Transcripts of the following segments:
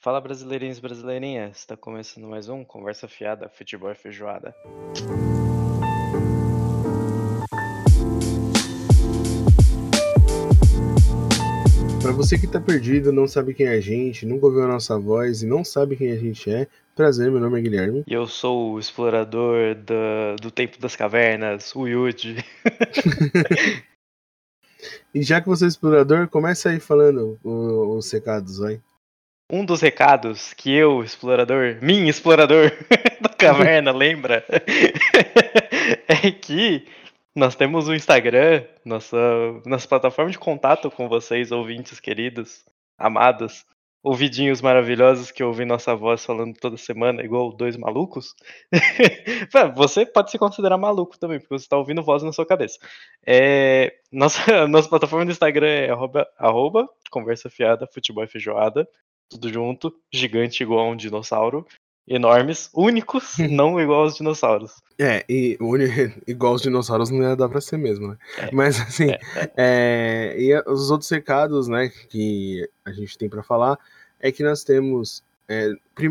Fala brasileirinhos e brasileirinhas, está começando mais um Conversa Fiada, Futebol e Feijoada. Para você que tá perdido, não sabe quem é a gente, nunca ouviu a nossa voz e não sabe quem a gente é, prazer, meu nome é Guilherme. E eu sou o explorador da- do tempo das cavernas, o Yuji. E já que você é explorador, começa aí falando o- os recados, vai. Um dos recados que eu, explorador, mim, explorador da caverna, lembra? é que nós temos o Instagram, nossa, nossa plataforma de contato com vocês, ouvintes queridos, amados, ouvidinhos maravilhosos que ouvem nossa voz falando toda semana, igual dois malucos. você pode se considerar maluco também, porque você está ouvindo voz na sua cabeça. É, nossa, nossa plataforma do Instagram é arroba, arroba conversa fiada, futebol e feijoada tudo junto, gigante igual a um dinossauro, enormes, únicos, não igual aos dinossauros. É, e igual os dinossauros não ia dar pra ser mesmo, né? É, Mas assim, é, é, e a- os outros recados, né, que a gente tem pra falar é que nós temos. é,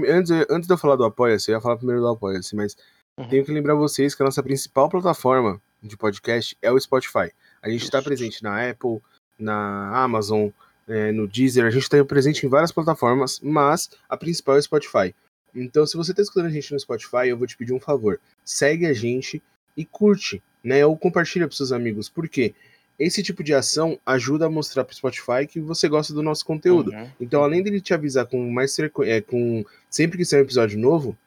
antes, antes de eu falar do Apoia-se, eu ia falar primeiro do Apoia-se, mas Uhum. tenho que lembrar vocês que a nossa principal plataforma de podcast é o Spotify. A gente está presente na Apple, na Amazon, é, no Deezer, a gente está presente em várias plataformas, mas a principal é o Spotify. Então, se você está escutando a gente no Spotify, eu vou te pedir um favor. Segue a gente e curte, né? Ou compartilha para seus amigos. Por quê? Esse tipo de ação ajuda a mostrar para o Spotify que você gosta do nosso conteúdo. Uhum. Então, além dele te avisar com mais frequ... é, com sempre que sair um episódio novo,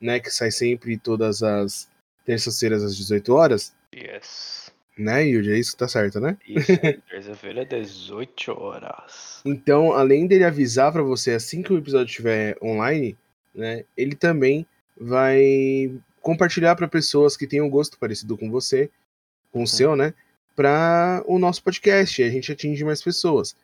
né, que sai sempre todas as terças-feiras às 18 horas, Yes. Né, Yuri? É isso que tá certo, né? Isso, terça-feira, 18 horas. Então, além dele avisar pra você assim que o episódio estiver online, né, ele também vai compartilhar pra pessoas que tenham um gosto parecido com você, com o seu, né, para o nosso podcast, e a gente atinge mais pessoas.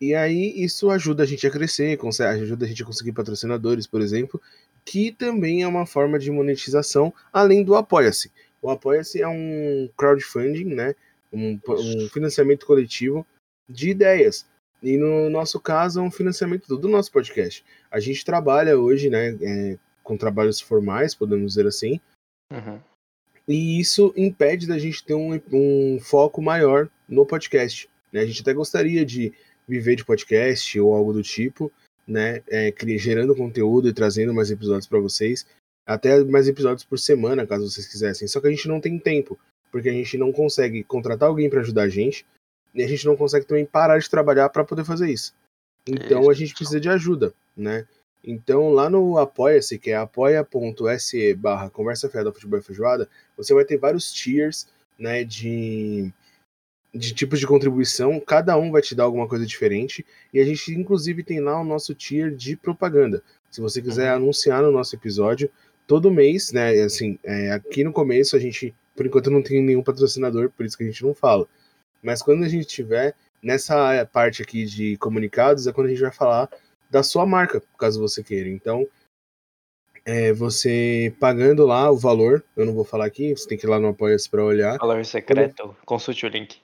E aí isso ajuda a gente a crescer, ajuda a gente a conseguir patrocinadores, por exemplo, que também é uma forma de monetização, além do Apoia-se. O Apoia-se é um crowdfunding, né, um, um financiamento coletivo de ideias. E no nosso caso é um financiamento do nosso podcast. A gente trabalha hoje, né, é, com trabalhos formais, podemos dizer assim, Uhum. e isso impede da gente ter um, um foco maior no podcast. Né? A gente até gostaria de viver de podcast ou algo do tipo, né? É, gerando conteúdo e trazendo mais episódios para vocês, até mais episódios por semana, caso vocês quisessem. Só que a gente não tem tempo, porque a gente não consegue contratar alguém para ajudar a gente, e a gente não consegue também parar de trabalhar para poder fazer isso. Então a gente Isso. precisa de ajuda, né? Então lá no Apoia-se, que é apoia.se barra Conversa Fiada Futebol e Feijoada, você vai ter vários tiers, né, de, de tipos de contribuição, cada um vai te dar alguma coisa diferente, e a gente inclusive tem lá o nosso tier de propaganda. Se você quiser Uhum. anunciar no nosso episódio, todo mês, né, assim, é, aqui no começo a gente, por enquanto não tem nenhum patrocinador, por isso que a gente não fala. Mas quando a gente tiver nessa parte aqui de comunicados, é quando a gente vai falar da sua marca, caso você queira. Então, é, você pagando lá o valor, eu não vou falar aqui, você tem que ir lá no Apoia-se para olhar. Valor secreto, consulte o link.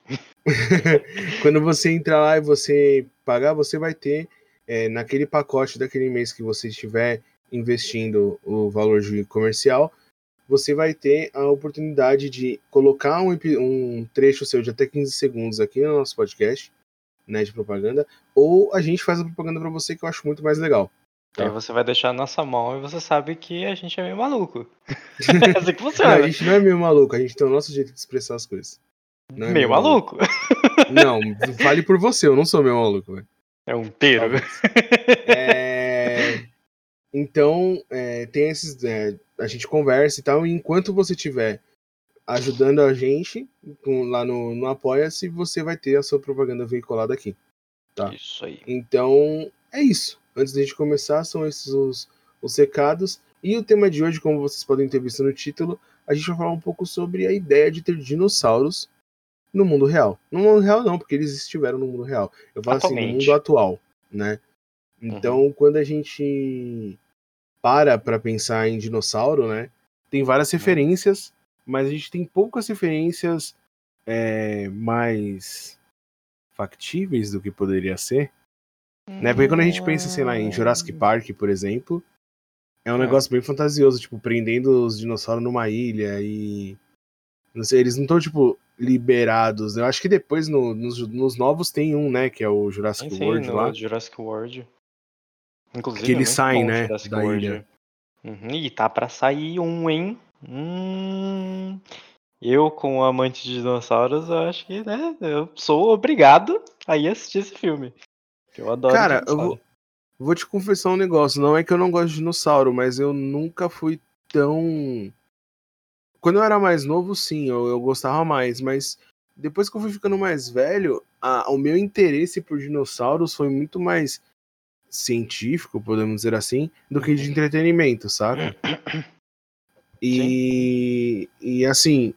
Quando você entrar lá e você pagar, você vai ter é, naquele pacote daquele mês que você estiver investindo o valor de comercial, você vai ter a oportunidade de colocar um, um trecho seu de até 15 segundos aqui no nosso podcast, né, de propaganda, ou a gente faz a propaganda para você que eu acho muito mais legal. Tá. Aí você vai deixar na nossa mão e você sabe que a gente é meio maluco. é assim que Não, funciona. a gente não é meio maluco, a gente tem o nosso jeito de expressar as coisas. Não é meio maluco. Não, fale por você, eu não sou meio maluco, velho. É um inteiro. É, Então, é, tem esses. é, a gente conversa e tal, e enquanto você estiver ajudando a gente com- lá no, no Apoia-se, você vai ter a sua propaganda veiculada aqui. Tá. Isso aí. Então, é isso. Antes da gente começar, são esses os, os recados. E o tema de hoje, como vocês podem ter visto no título, a gente vai falar um pouco sobre a ideia de ter dinossauros no mundo real. No mundo real não, porque eles estiveram no mundo real. Eu falo assim, no Atualmente. mundo atual, né? Então, quando a gente para para pensar em dinossauro, né? Tem várias referências, mas a gente tem poucas referências é, mais factíveis do que poderia ser Né? Porque quando a gente pensa, sei lá, em Jurassic Hum. Park, por exemplo, é um É. negócio bem fantasioso, tipo, prendendo os dinossauros numa ilha e. Não sei, eles não estão, tipo, liberados. Eu acho que depois no- nos, nos novos tem um, né? Que é o Jurassic sim, World lá. Jurassic World. Inclusive, Que é eles muito saem, né, da ilha. Uhum, e tá pra sair um, hein? Hum, eu, como amante de dinossauros, eu acho que, né? Eu sou obrigado a ir assistir esse filme. Eu adoro Cara, eu vou, vou te confessar um negócio. Não é que eu não gosto de dinossauro, mas eu nunca fui tão. Quando eu era mais novo, sim, eu, eu gostava mais, mas depois que eu fui ficando mais velho, a- o meu interesse por dinossauros foi muito mais científico, podemos dizer assim, do que de entretenimento, saca? E, e assim,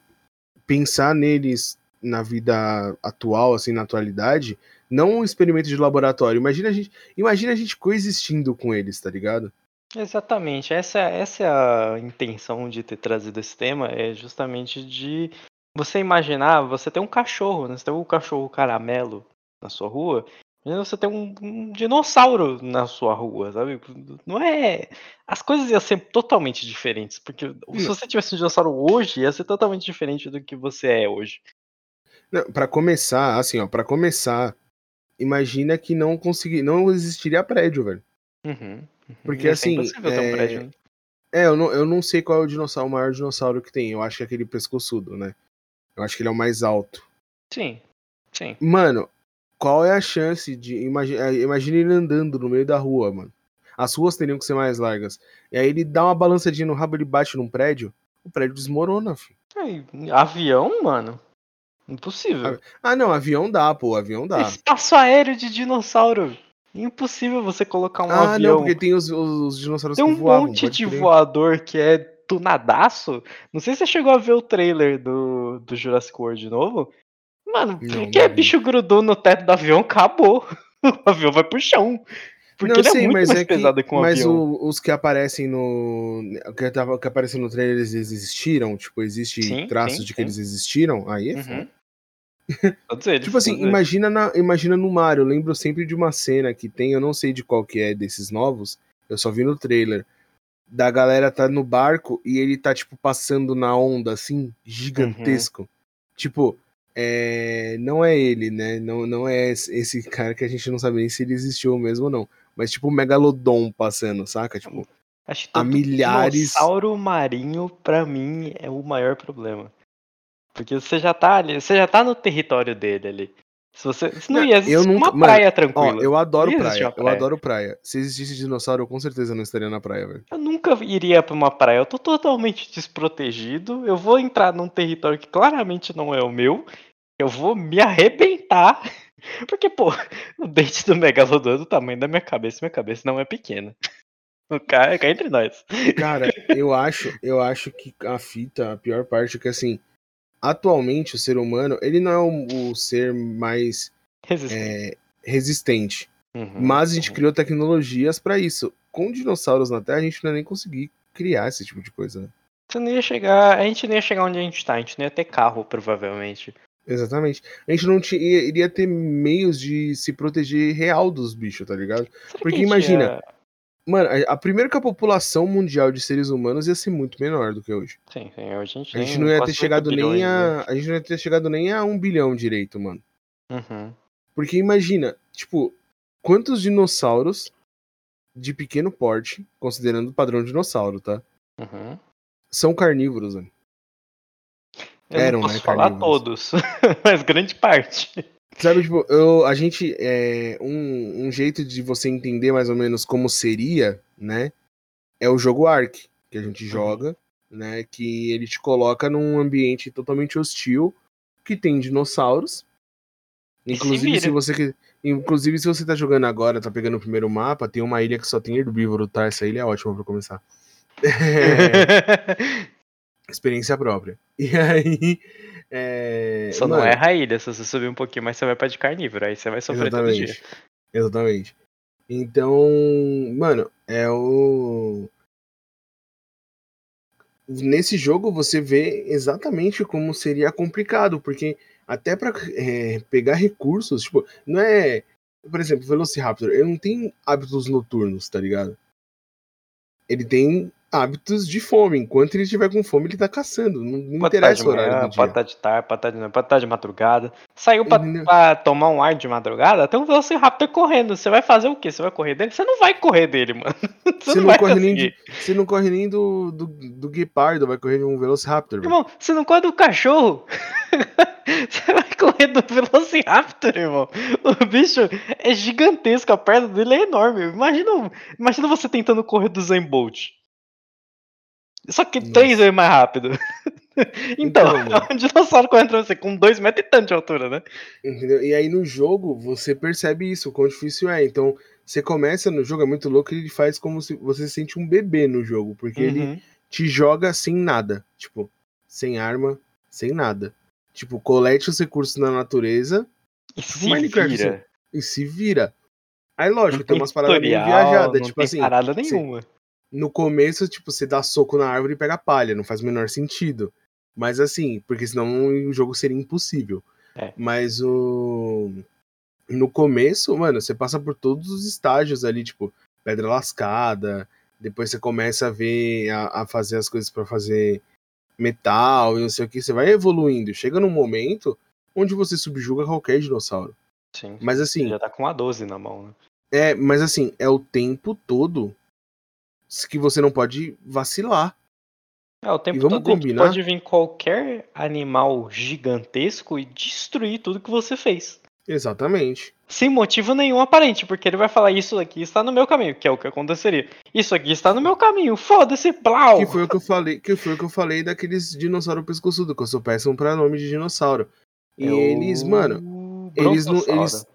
pensar neles na vida atual, assim, na atualidade, não um experimento de laboratório. Imagina a gente, imagina a gente coexistindo com eles, tá ligado? Exatamente, essa, essa é a intenção de ter trazido esse tema, é justamente de você imaginar, você tem um cachorro, né? Você tem um cachorro caramelo na sua rua, você tem um, um dinossauro na sua rua, sabe? Não é. As coisas iam ser totalmente diferentes, porque se você tivesse um dinossauro hoje, ia ser totalmente diferente do que você é hoje. Não, para começar, assim, ó, para começar, imagina que não consegui, não existiria prédio, velho. Uhum, uhum. Porque, Ia ser assim, ter um é, prédio, né? É, eu não, eu não sei qual é o dinossauro, o maior dinossauro que tem. Eu acho que é aquele pescoçudo, né? Eu acho que ele é o mais alto. Sim, sim. Mano, qual é a chance de. Imagina, imagina ele andando no meio da rua, mano. As ruas teriam que ser mais largas. E aí ele dá uma balançadinha no rabo, ele bate num prédio, o prédio desmorona, filho. Aí, avião, mano? Impossível. Ah, não, avião dá, pô, avião dá. Espaço aéreo de dinossauro. Impossível você colocar um ah, avião. não, porque tem os, os, os dinossauros Tem que um voavam. monte pode de crer. voador que é tunadaço. Não sei se você chegou a ver o trailer do, do Jurassic World de novo. Mano, Não, não vi. bicho grudou no teto do avião, acabou. O avião vai pro chão. Porque não, ele sei, é muito mas mais é que, pesado que um mas avião. o- os que aparecem no. Que, tava, que aparecem no trailer, eles existiram? Tipo, existe Sim, traços sim, de que sim. eles existiram? Aí é foda. Uhum. Eles. Tipo assim, imagina, na, imagina no Mario. Eu lembro sempre de uma cena que tem, eu não sei de qual que é desses novos, eu só vi no trailer. Da galera tá no barco e ele tá, tipo, passando na onda, assim, gigantesco. Tipo, é, não é ele, né? Não, não é esse cara que a gente não sabe nem se ele existiu mesmo ou não. Mas, tipo, o Megalodon passando, saca? Tipo, Acho que há milhares- dinossauro marinho, pra mim, é o maior problema. Porque você já tá ali, você já tá no território dele ali. Se você. Se não Não, ia existir eu nunca- uma mano, praia ó, tranquila. eu adoro praia, uma eu praia. adoro praia. Se existisse dinossauro, eu com certeza não estaria na praia, velho. Eu nunca iria pra uma praia. Eu tô totalmente desprotegido. Eu vou entrar num território que claramente não é o meu. Eu vou me arrebentar. Porque, pô, o dente do Megalodon é do tamanho da minha cabeça. Minha cabeça não é pequena. O cara cá entre nós. Cara, eu acho, eu acho que a fita, a pior parte é que assim, atualmente o ser humano, ele não é o, ser mais Resistente. é, resistente, Uhum, mas a gente uhum. criou tecnologias pra isso. Com dinossauros na Terra, a gente não ia nem conseguir criar esse tipo de coisa. né? Você não ia chegar. A gente não ia chegar onde a gente tá. A gente não ia ter carro, provavelmente. Exatamente. A gente não tinha, iria ter meios de se proteger real dos bichos, tá ligado? Será Porque imagina, ia- Mano, a, a primeiro que a população mundial de seres humanos ia ser muito menor do que hoje. Sim, sim, a gente, A gente não ia ter 8 chegado nem né? a. A gente não ia ter chegado nem a um bilhão direito, mano. Uhum. Porque imagina, tipo, quantos dinossauros de pequeno porte, considerando o padrão dinossauro, tá? Uhum. São carnívoros, mano. Eu Eram, não posso né, falar carnívoros. todos, mas grande parte. Sabe, tipo, eu, a gente. É, um, um jeito de você entender mais ou menos como seria, né? É o jogo Ark, que a gente joga, né? Que ele te coloca num ambiente totalmente hostil, que tem dinossauros. Se Inclusive, se, você. que- Inclusive, se você tá jogando agora, tá pegando o primeiro mapa, tem uma ilha que só tem herbívoro, tá? Essa ilha é ótima pra começar. É, experiência própria. E aí. É, Só não mano, erra a ilha, se você subir um pouquinho mais você vai pra de carnívoro, aí você vai sofrer todo dia. Exatamente. Exatamente. Então, mano, é o. Nesse jogo você vê exatamente como seria complicado, porque até pra é, pegar recursos, tipo, não é Por exemplo, o Velociraptor, ele não tem hábitos noturnos, tá ligado? Ele tem hábitos de fome. Enquanto ele estiver com fome, ele tá caçando. Não, não interessa de o horário manhã, do dia. pode estar de tarde, pode estar de noite, pode de madrugada. Saiu pra, pra tomar um ar de madrugada, tem um Velociraptor correndo. Você vai fazer o quê? Você vai correr dele? Você não vai correr dele, mano. Você, Você não, não corre nem conseguir. Você não corre nem do, do, do guepardo, vai correr de um Velociraptor. velho. Irmão, você não corre do cachorro. você vai correr do Velociraptor, irmão. O bicho é gigantesco, a perna dele é enorme. Imagina, imagina você tentando correr do Zen Bolt. Só que Nossa. três vezes mais rápido. Então, Então, é um dinossauro correndo pra você com dois metros e tanto de altura, né? Entendeu? E aí no jogo você percebe isso, o quão difícil é. Então você começa no jogo, é muito louco, ele faz como se você se sente um bebê no jogo, porque ele Uhum. te joga sem nada. Tipo, sem arma, sem nada. Tipo, colete os recursos na natureza E se Minecraft, vira. e se vira. Aí, lógico, tem umas paradas meio viajadas. não Tipo tem assim, parada você- nenhuma. No começo, tipo, você dá soco na árvore e pega palha, não faz o menor sentido. Mas assim, porque senão o jogo seria impossível. É. Mas o. No começo, mano, você passa por todos os estágios ali, tipo, pedra lascada, depois você começa a ver, a, a fazer as coisas pra fazer metal e não sei o que, você vai evoluindo. Chega num momento onde você subjuga qualquer dinossauro. Sim. Mas assim, já tá com a 12 na mão, né? é, mas assim, é o tempo todo que você não pode vacilar. É, o tempo vamos todo combinar? pode vir qualquer animal gigantesco e destruir tudo que você fez. Exatamente. Sem motivo nenhum aparente, porque ele vai falar isso aqui está no meu caminho, que é o que aconteceria. Isso aqui está no meu caminho, foda-se, plau! Que foi o que eu falei, que foi o que eu falei daqueles dinossauro pescoçudo, que eu sou péssimo pra nome de dinossauro. E É o eles, mano, eles não- eles-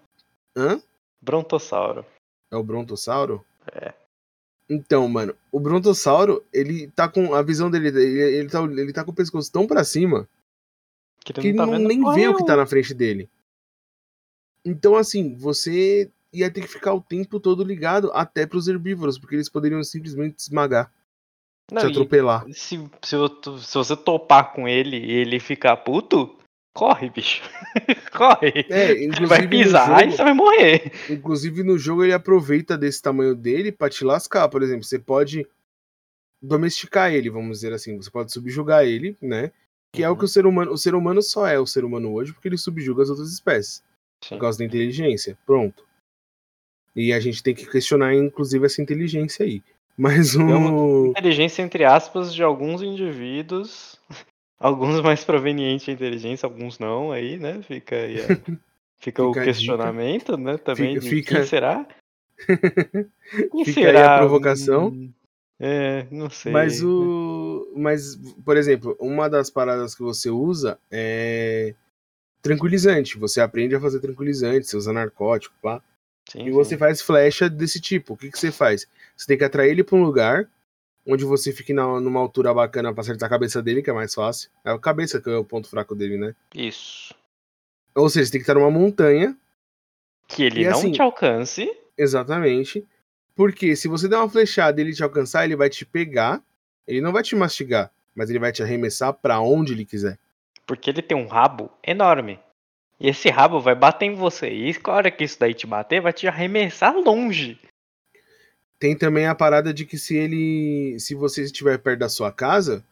hã? Brontossauro. É o brontossauro? É. Então, mano, o brontossauro, ele tá com a visão dele, ele, ele tá, ele tá com o pescoço tão pra cima Que que ele tá não, vendo nem vê o que tá na frente dele. Então, assim, você ia ter que ficar o tempo todo ligado até pros herbívoros, porque eles poderiam simplesmente te esmagar, Não, te atropelar. se, se, se você topar com ele e ele ficar puto, corre, bicho. corre. É, Ele inclusive vai pisar e jogo- você vai morrer. Inclusive no jogo ele aproveita desse tamanho dele pra te lascar. Por exemplo, você pode domesticar ele, vamos dizer assim. Você pode subjugar ele, né? Que é o Uhum. que o ser humano. O ser humano só é o ser humano hoje porque ele subjuga as outras espécies. Sim. Por causa da inteligência. Pronto. E a gente tem que questionar, inclusive, essa inteligência aí. Mas o. Digamos, Inteligência, entre aspas, de alguns indivíduos. Alguns mais provenientes de inteligência, alguns não, aí, né? Fica aí Fica, o Fica a questionamento, né? Também Fica- de fica- quem será? Quem Fica aí será? a provocação. Hum, É, não sei. Mas o. Mas, por exemplo, uma das paradas que você usa é tranquilizante. Você aprende a fazer tranquilizante, você usa narcótico, pá. Sim, E você sim. faz flecha desse tipo. O que, que você faz? Você tem que atrair ele pra um lugar onde você fique na, numa altura bacana pra acertar a cabeça dele, que é mais fácil. É a cabeça que é o ponto fraco dele, né? Isso. Ou seja, você tem que estar numa montanha, Que ele E não assim- te alcance. exatamente. Porque se você der uma flechada e ele te alcançar, ele vai te pegar. Ele não vai te mastigar, mas ele vai te arremessar pra onde ele quiser. Porque ele tem um rabo enorme. E esse rabo vai bater em você. E a hora que isso daí te bater, vai te arremessar longe. Tem também a parada de que se ele. Se você estiver perto da sua casa,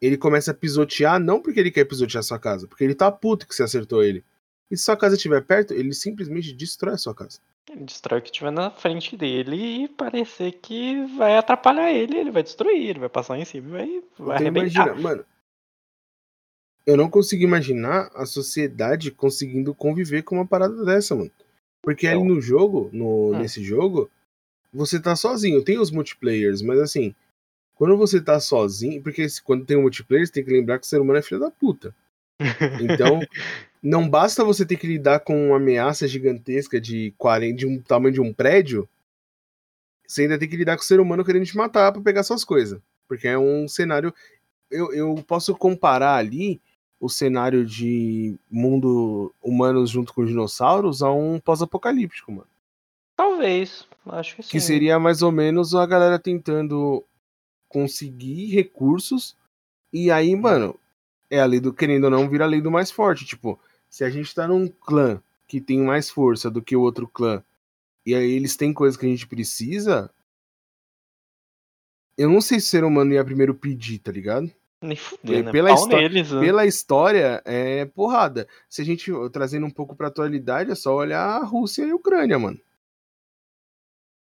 ele começa a pisotear, não porque ele quer pisotear a sua casa, porque ele tá puto que você acertou ele. E se sua casa estiver perto, ele simplesmente destrói a sua casa. Ele destrói o que tiver na frente dele e parecer que vai atrapalhar ele. Ele vai destruir, ele vai passar em cima e vai, vai Então arrebentar. imagina, mano. Eu não consigo imaginar a sociedade conseguindo conviver com uma parada dessa, mano. Porque ali Então. no jogo, no, Hum. nesse jogo, você tá sozinho. Tem os multiplayers, mas assim, quando você tá sozinho, porque se- quando tem um multiplayer, você tem que lembrar que o ser humano é filho da puta. Então, não basta você ter que lidar com uma ameaça gigantesca de 40, de um tamanho de um prédio, você ainda tem que lidar com o ser humano querendo te matar pra pegar suas coisas. Porque é um cenário. Eu, eu posso comparar ali o cenário de mundo humanos junto com dinossauros a um pós-apocalíptico, mano. Talvez. Acho que sim. Que seria mais ou menos a galera tentando conseguir recursos. E Hum. aí, mano, é a lei do querendo ou não, vira a lei do mais forte. Tipo, se a gente tá num clã que tem mais força do que o outro clã, e aí eles têm coisas que a gente precisa, eu não sei se o ser humano ia primeiro pedir, tá ligado? Nem fuder, né? Pela, Pau histó- neles, né? pela história, é porrada. Se a gente trazendo um pouco pra atualidade, é só olhar a Rússia e a Ucrânia, mano.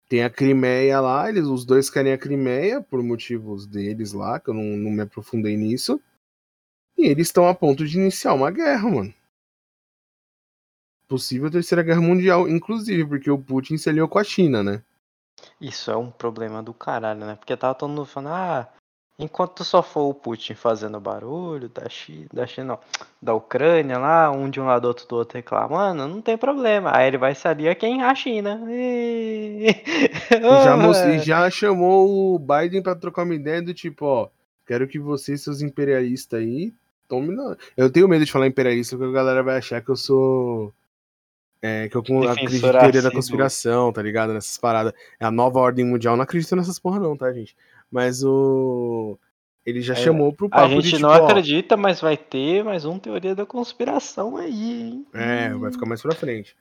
Tem a Crimeia lá, eles, os dois querem a Crimeia, por motivos deles lá, que eu não, não me aprofundei nisso. E eles estão a ponto de iniciar uma guerra, mano. Possível terceira guerra mundial, inclusive, porque o Putin se aliou com a China, né? Isso é um problema do caralho, né? Porque tava todo mundo falando, ah, enquanto só for o Putin fazendo barulho da China, da China, não, da Ucrânia lá, um de um lado, outro do outro reclamando, não tem problema. Aí ele vai aliar quem? A China. E... Já, já chamou o Biden pra trocar uma ideia do tipo, ó, quero que vocês, seus imperialistas aí, tomem na... Eu tenho medo de falar imperialista, porque a galera vai achar que eu sou... É, que eu acredito em teoria da conspiração, tá ligado? Nessas paradas. É a nova ordem mundial, não acredito nessas porra não, tá, gente? Mas o... Ele já É, chamou pro papo A gente de, tipo, não ó, acredita, mas vai ter mais um teoria da conspiração aí, hein? É, vai ficar mais pra frente.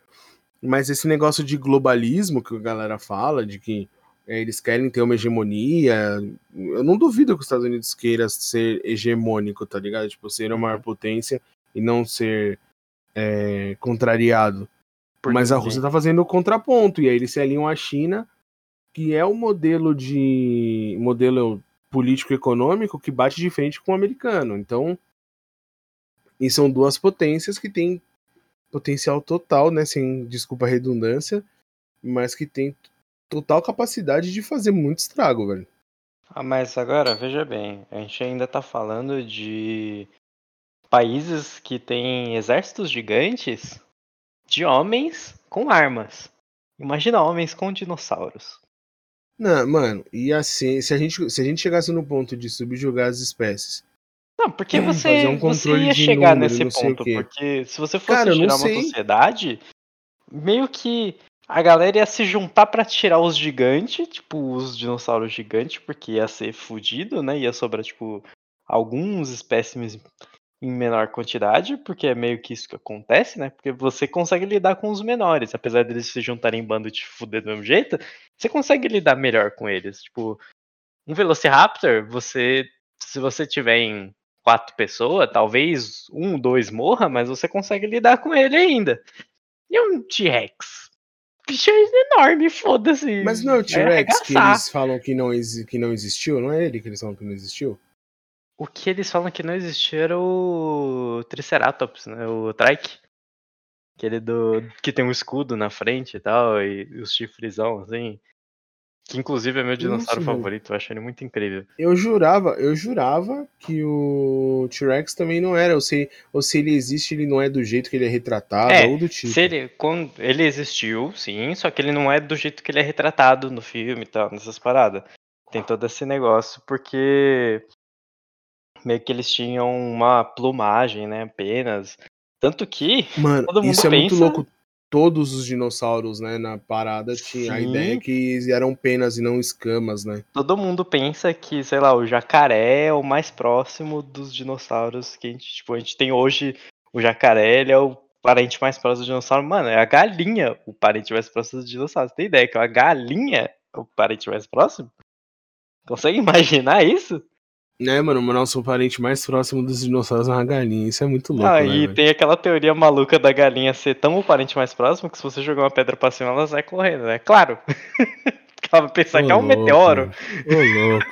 Mas esse negócio de globalismo que a galera fala, de que é, eles querem ter uma hegemonia, eu não duvido que os Estados Unidos queira ser hegemônico, tá ligado? Tipo, ser a maior potência e não ser é, contrariado. Mas a. Rússia tá fazendo o contraponto, e aí eles se aliam à China, que é o modelo de. modelo político-econômico que bate de frente com o americano. Então. E são duas potências que têm potencial total, né? Sem desculpa a redundância, mas que tem total capacidade de fazer muito estrago, velho. Ah, mas agora, veja bem, a gente ainda tá falando de países que têm exércitos gigantes de homens com armas. Imagina homens com dinossauros. Não, mano, e assim, se a gente, se a gente chegasse no ponto de subjugar as espécies. Não, porque você, Fazer um você ia chegar número, nesse ponto. Porque se você fosse Cara, tirar uma sei. sociedade, meio que a galera ia se juntar pra tirar os gigantes, tipo, os dinossauros gigantes, porque ia ser fudido, né? Ia sobrar, tipo, alguns espécimes em menor quantidade, porque é meio que isso que acontece, né? Porque você consegue lidar com os menores, apesar deles se juntarem em bando e te fuder do mesmo jeito, você consegue lidar melhor com eles. Tipo, um Velociraptor, você. Se você tiver em quatro pessoas, talvez um, dois morra, mas você consegue lidar com ele ainda. E um T-Rex? Bicho é enorme, foda-se. Mas não é o vai T-Rex que arregaçar. eles falam que não, que não existiu? Não é ele que eles falam que não existiu? O que eles falam que não existia era o Triceratops, né? O Trike. Aquele do. que tem um escudo na frente e tal, e os chifrezão, assim. Que inclusive é meu dinossauro Nossa, favorito, eu acho ele muito incrível. Eu jurava, eu jurava que o T-Rex também não era. Ou se, ou se ele existe, ele não é do jeito que ele é retratado, É, ou do tipo. Se ele, quando, ele existiu, sim, só que ele não é do jeito que ele é retratado no filme e tal, nessas paradas. Tem todo esse negócio, porque meio que eles tinham uma plumagem, né, apenas. Tanto que Mano, todo mundo isso é muito pensa- louco. Todos os dinossauros, né, na parada, tinha a Sim. ideia é que eram penas e não escamas, né? todo mundo pensa que, sei lá, o jacaré é o mais próximo dos dinossauros que a gente, tipo, a gente tem hoje. O jacaré, ele é o parente mais próximo do dinossauro. Mano, é a galinha o parente mais próximo dos dinossauros. Tem ideia que a galinha é o parente mais próximo? Consegue imaginar isso? Né, mano, o nosso parente mais próximo dos dinossauros é uma galinha. Isso é muito louco, ah, né, e tem aquela teoria maluca da galinha ser tão o parente mais próximo que se você jogar uma pedra pra cima, ela sai correndo, né? Claro! Ela vai pensar que é um Ô, louco, meteoro. Ô, louco.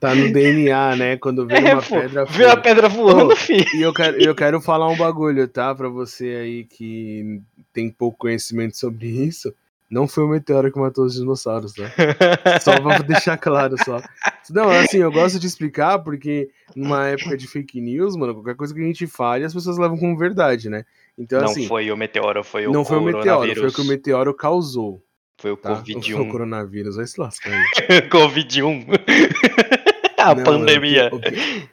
Tá no DNA, né? Quando vê É, uma pô, pedra. viu a pedra voando, Ô, filho. E eu quero, eu quero falar um bagulho, tá? Pra você aí que tem pouco conhecimento sobre isso. Não foi o meteoro que matou os dinossauros, tá? Só pra deixar claro, só. Não, assim, eu gosto de explicar porque numa época de fake news, mano, qualquer coisa que a gente fale, as pessoas levam como verdade, né? Então, não assim, foi o meteoro, foi o não foi o meteoro, foi o que o meteoro causou, Foi o tá? Covid-1. Foi o coronavírus, vai se lascar aí. Covid-1. a Não, pandemia. mano,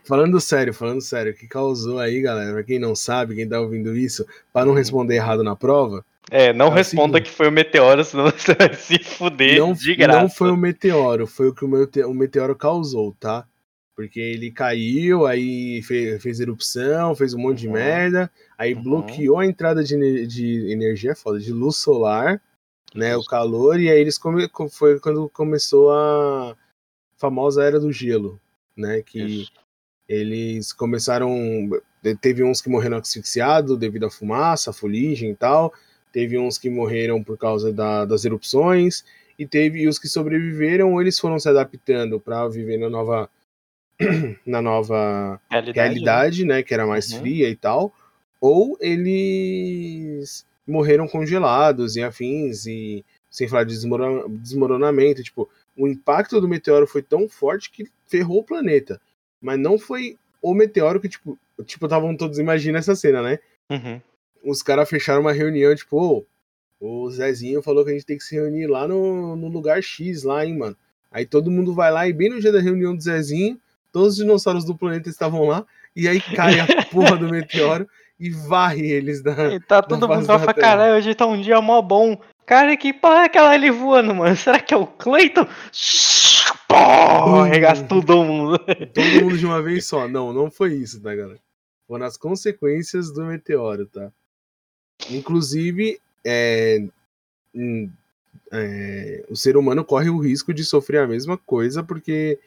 falando sério, falando sério, o que causou aí, galera, pra quem não sabe, quem tá ouvindo isso, pra não responder errado na prova, É, não É responda que foi o meteoro, senão você vai se fuder não, de graça. não foi o meteoro, foi o que o, mete- o meteoro causou, tá? Porque ele caiu, aí fez, fez erupção, fez um monte Uhum. de merda, aí Uhum. bloqueou a entrada de, de energia, é foda, de luz solar, né? O calor, e aí eles come, co- foi quando começou a famosa era do gelo, né? Que Isso. eles começaram. Teve uns que morreram asfixiados devido à fumaça, à fuligem e tal. Teve uns que morreram por causa da- das erupções. E teve e os que sobreviveram, eles foram se adaptando para viver na nova, na nova Realidade. né? realidade, né? Que era mais Uhum. fria e tal. Ou eles morreram congelados e afins, e sem falar de desmorona- desmoronamento. Tipo, o impacto do meteoro foi tão forte que ferrou o planeta. Mas não foi o meteoro que, tipo, tipo, estavam todos, imagina essa cena, né? Uhum. Os caras fecharam uma reunião, tipo, ô, o Zezinho falou que a gente tem que se reunir lá no, no lugar X, lá, hein, mano. Aí todo mundo vai lá e bem no dia da reunião do Zezinho, todos os dinossauros do planeta estavam lá, e aí cai a porra do meteoro e varre eles da. E tá todo mundo lá pra caralho, hoje tá um dia mó bom. Cara, que porra é aquela ali voando, mano? Será que é o Clayton? Pô, Bum. arregaça todo mundo. Todo mundo de uma vez só. Não, não foi isso, tá, galera? Foram as consequências do meteoro, tá? Inclusive, é, é, o ser humano corre o risco de sofrer a mesma coisa porque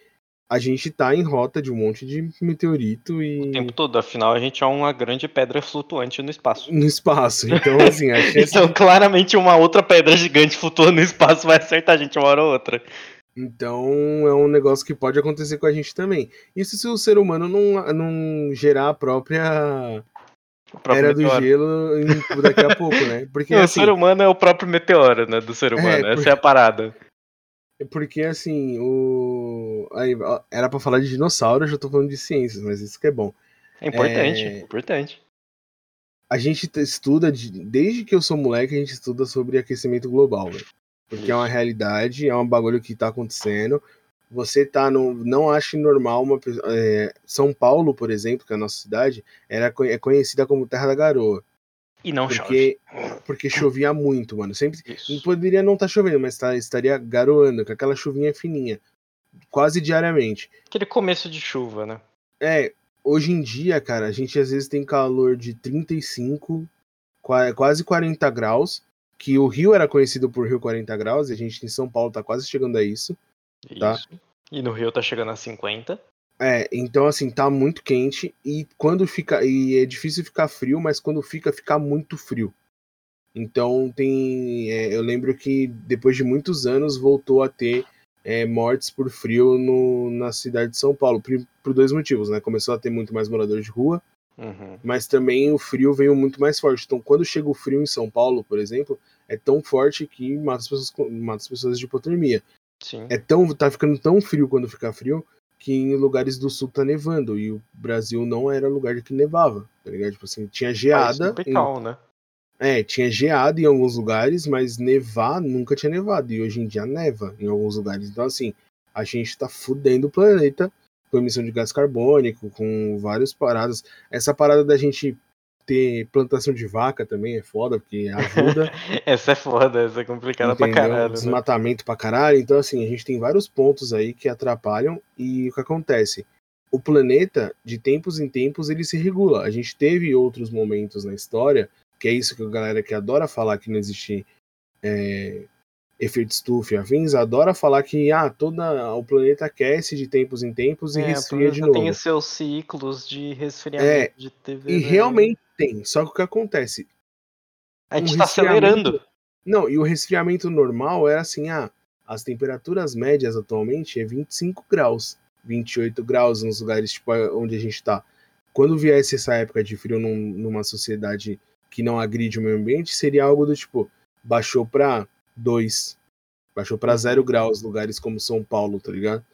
a gente tá em rota de um monte de meteorito e O tempo todo, afinal, a gente é uma grande pedra flutuante no espaço. no espaço. Então, assim, a chance Então, claramente, uma outra pedra gigante flutuando no espaço vai acertar a gente uma hora ou outra. Então é um negócio que pode acontecer com a gente também. Isso se o ser humano não, não gerar a própria Era do meteoro. gelo em- daqui a pouco, né? Porque Não, assim, O ser humano é o próprio meteoro, né? Do ser humano. É, Essa é a parada. porque assim, o aí, era pra falar de dinossauro, eu já tô falando de ciências, mas isso que é bom. É importante, É. importante. A gente estuda de- desde que eu sou moleque, a gente estuda sobre aquecimento global, velho. Porque é uma realidade, é um bagulho que tá acontecendo. Você tá no. Não ache normal uma é, São Paulo, por exemplo, que é a nossa cidade, era, é conhecida como Terra da Garoa. E não Porque, porque chovia muito, mano. Sempre. chove. Isso. Poderia não estar chovendo, mas tá- estaria garoando, com aquela chuvinha fininha. Quase diariamente. Aquele começo de chuva, né? É, hoje em dia, cara, a gente às vezes tem calor de 35, qua- quase 40 graus. Que o Rio era conhecido por Rio 40 graus, e a gente em São Paulo tá quase chegando a isso. Tá. Isso. E no Rio tá chegando a 50. É, então assim, tá muito quente e quando fica. E é difícil ficar frio, mas quando fica, fica muito frio. Então tem. é, eu lembro que depois de muitos anos voltou a ter é, mortes por frio no, na cidade de São Paulo. Por, por dois motivos, né? Começou a ter muito mais moradores de rua, Uhum. mas também o frio veio muito mais forte. Então, quando chega o frio em São Paulo, por exemplo, é tão forte que mata as pessoas, mata as pessoas de hipotermia. Sim. É tão, tá ficando tão frio quando fica frio que em lugares do sul tá nevando. E o Brasil não era lugar que nevava, tá ligado? Tipo assim, tinha geada. em- tropical, né? é, tinha geada em alguns lugares, mas nevar nunca tinha nevado. E hoje em dia neva em alguns lugares. Então, assim, a gente tá fudendo o planeta com emissão de gás carbônico, com várias paradas. Essa parada da gente ter plantação de vaca também é foda, porque ajuda. Essa é foda, essa é complicada pra entendeu? caralho. Né? Desmatamento pra caralho. Então, assim, a gente tem vários pontos aí que atrapalham. E o que acontece? O planeta, de tempos em tempos, ele se regula. A gente teve outros momentos na história, que é isso que a galera que adora falar que não existe é, efeito estufa e afins, adora falar que ah, toda, o planeta aquece de tempos em tempos e É, resfria de novo. tem seus ciclos de resfriamento É, de TV. E né? realmente tem. Só que o que acontece? A gente um tá resfriamento- acelerando. Não, e o resfriamento normal era assim, ah, as temperaturas médias atualmente é 25 graus, 28 graus nos lugares tipo onde a gente tá. Quando viesse essa época de frio num- numa sociedade que não agride o meio ambiente, seria algo do tipo, baixou pra 2, baixou pra 0 graus lugares como São Paulo, tá ligado?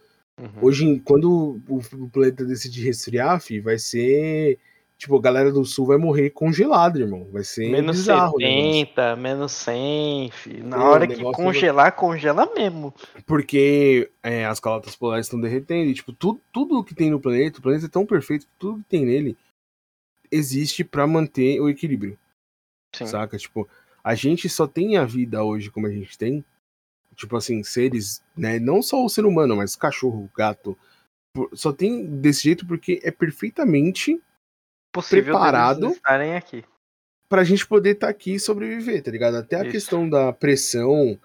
Uhum. Hoje, quando o, o planeta decidir resfriar, fi, vai ser. Tipo, a galera do sul vai morrer congelado, irmão. Vai ser Menos bizarro. negócio. 70, menos 100, fi. Na É, hora que negócio congelar, congela mesmo. Porque é, as calotas polares estão derretendo. E, tipo, tudo, tudo que tem no planeta, o planeta é tão perfeito que tudo que tem nele existe pra manter o equilíbrio. Sim. Saca? Tipo, a gente só tem a vida hoje como a gente tem. Tipo assim, seres, né? Não só o ser humano, mas cachorro, gato, só tem desse jeito porque é perfeitamente Possível Preparado. estarem aqui. pra gente poder estar aqui e sobreviver, tá ligado? Até a Isso. questão da pressão,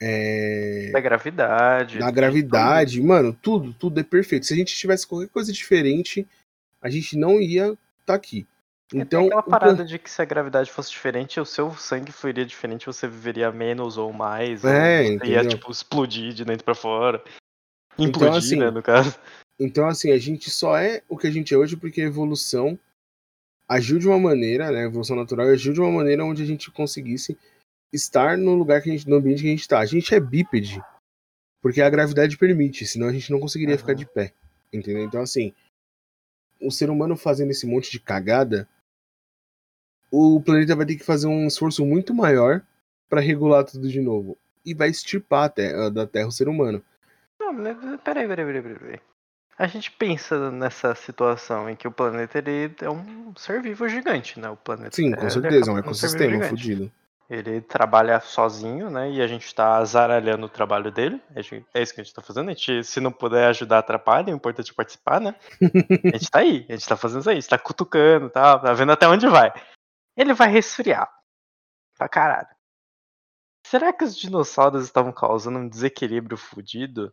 é, Da gravidade. da de gravidade, mano, tudo, tudo é perfeito. Se a gente tivesse qualquer coisa diferente, a gente não ia estar aqui. tudo. É, Então, tem aquela o parada plan- de que se a gravidade fosse diferente, o seu sangue fluiria diferente, você viveria menos ou mais. É, ou ia, tipo, explodir de dentro pra fora. Então, Implodir, assim, né, no caso. Então, assim, a gente só é o que a gente é hoje porque a evolução agiu de uma maneira, né? A evolução natural agiu de uma maneira onde a gente conseguisse estar no lugar que a gente, no ambiente que a gente está. A gente é bípede porque a gravidade permite, senão a gente não conseguiria Aham. ficar de pé. Entendeu? Então, assim, o ser humano fazendo esse monte de cagada, o planeta vai ter que fazer um esforço muito maior para regular tudo de novo. E vai extirpar a terra- da Terra o ser humano. Não, peraí, peraí, peraí, peraí. A gente pensa nessa situação em que o planeta ele é um ser vivo gigante, né? O planeta Sim, com certeza, é um ecossistema gigante. fudido. Ele trabalha sozinho, né? E a gente tá azaralhando o trabalho dele. É isso que a gente tá fazendo. A gente, se não puder ajudar, atrapalha. O importante é participar, né? A gente tá aí, a gente tá fazendo isso aí. A gente tá cutucando, tá, tá vendo até onde vai. Ele vai resfriar. Pra caralho. Será que os dinossauros estavam causando um desequilíbrio fudido?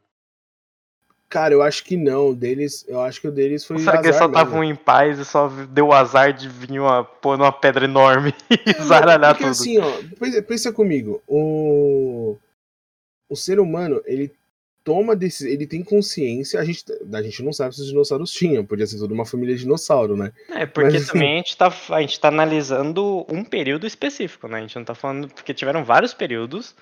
Cara, eu acho que não. O Deles, eu acho que o deles foi será que eles só estavam em paz e só deu o azar de vir uma, pôr numa pedra enorme e zaralhar tudo? assim, ó, pensa, pensa comigo. O o ser humano, ele toma desse, ele tem consciência, a gente a gente não sabe se os dinossauros tinham, podia ser toda uma família de dinossauro, né? É, porque Mas, assim- também a gente, tá, a gente tá analisando um período específico, né? A gente não tá falando. Porque tiveram vários períodos.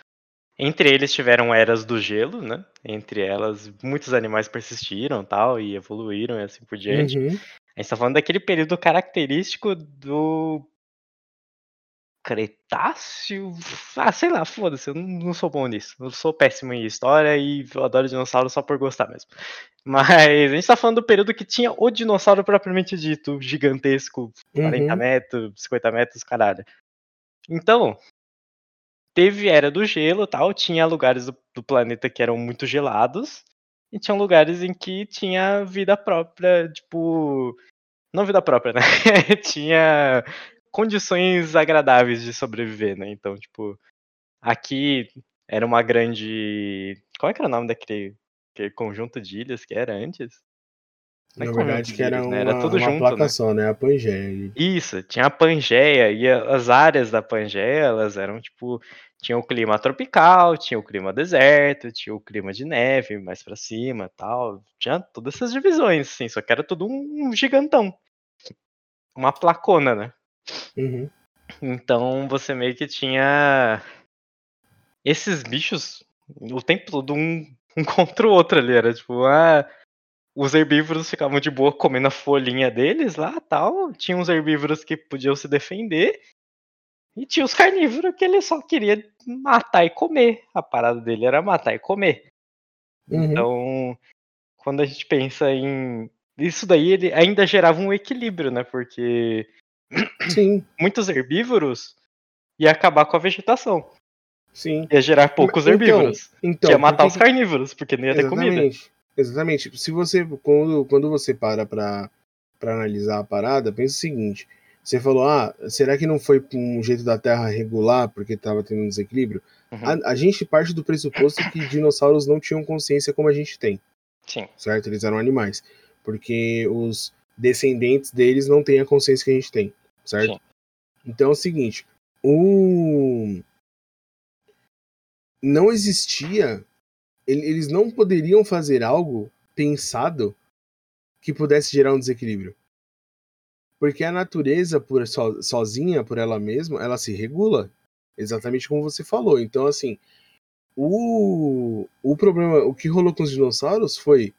Entre eles tiveram eras do gelo, né? Entre elas, muitos animais persistiram tal, e evoluíram e assim por diante. Uhum. A gente tá falando daquele período característico do. Cretáceo? Ah, sei lá, foda-se, eu não, sou bom nisso. Eu sou péssimo em história e eu adoro dinossauro só por gostar mesmo. Mas a gente tá falando do período que tinha o dinossauro propriamente dito, gigantesco, 40 Uhum. metros, 50 metros, caralho. Então, teve era do gelo tal, tinha lugares do, do planeta que eram muito gelados, e tinha lugares em que tinha vida própria, tipo. Não vida própria, né? tinha condições agradáveis de sobreviver, né? Então, tipo, aqui era uma grande. Qual é que era o nome daquele, aquele conjunto de ilhas que era antes? É Na verdade, de que era uma, né? Era tudo uma junto, placa né? só, né? A Pangeia. Isso, tinha a Pangeia e as áreas da Pangeia, elas eram tipo, tinha o clima tropical, tinha o clima deserto, tinha o clima de neve mais pra cima, tal, tinha todas essas divisões, assim, só que era tudo um, gigantão. Uma placona, né? Uhum. Então você meio que tinha esses bichos o tempo todo um, um contra o outro ali, era tipo, ah, os herbívoros ficavam de boa comendo a folhinha deles lá tal. Tinha uns herbívoros que podiam se defender. E tinha os carnívoros que ele só queria matar e comer. A parada dele era matar e comer. Uhum. Então, quando a gente pensa em. Isso daí ele ainda gerava um equilíbrio, né? Porque Sim, muitos herbívoros ia acabar com a vegetação. sim. Ia gerar poucos Então, herbívoros. Então, que ia matar por os carnívoros, porque não ia ter comida. Exatamente. Exatamente. Se você, quando, quando você para pra analisar a parada, pensa o seguinte: você falou, ah, será que não foi um jeito da Terra regular porque tava tendo um desequilíbrio? Uhum. A, a gente parte do pressuposto que dinossauros não tinham consciência como a gente tem, Sim. certo? Eles eram animais. Porque os descendentes deles não têm a consciência que a gente tem, certo? Sim. Então é o seguinte: o. Não existia. Ele- Eles não poderiam fazer algo pensado que pudesse gerar um desequilíbrio. Porque a natureza, por so- sozinha, por ela mesma, ela se regula. Exatamente como você falou. Então, assim, o, o problema, o que rolou com os dinossauros foi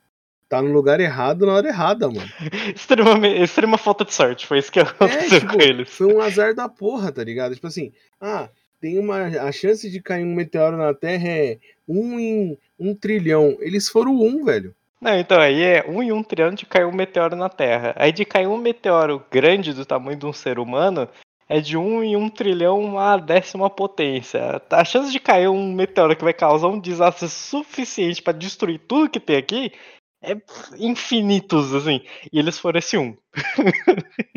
tá no lugar errado na hora errada, mano. Extrema, extrema falta de sorte, foi isso que aconteceu tipo, com eles. Foi um azar da porra, tá ligado? Tipo assim, ah, tem uma. A chance de cair um meteoro na Terra é um em um trilhão. Eles foram um, velho. Não, então aí é um em um trilhão de cair um meteoro na Terra. Aí de cair um meteoro grande do tamanho de um ser humano é de um em um trilhão a décima potência. A chance de cair um meteoro que vai causar um desastre suficiente pra destruir tudo que tem aqui é infinitos, assim. E eles foram esse um.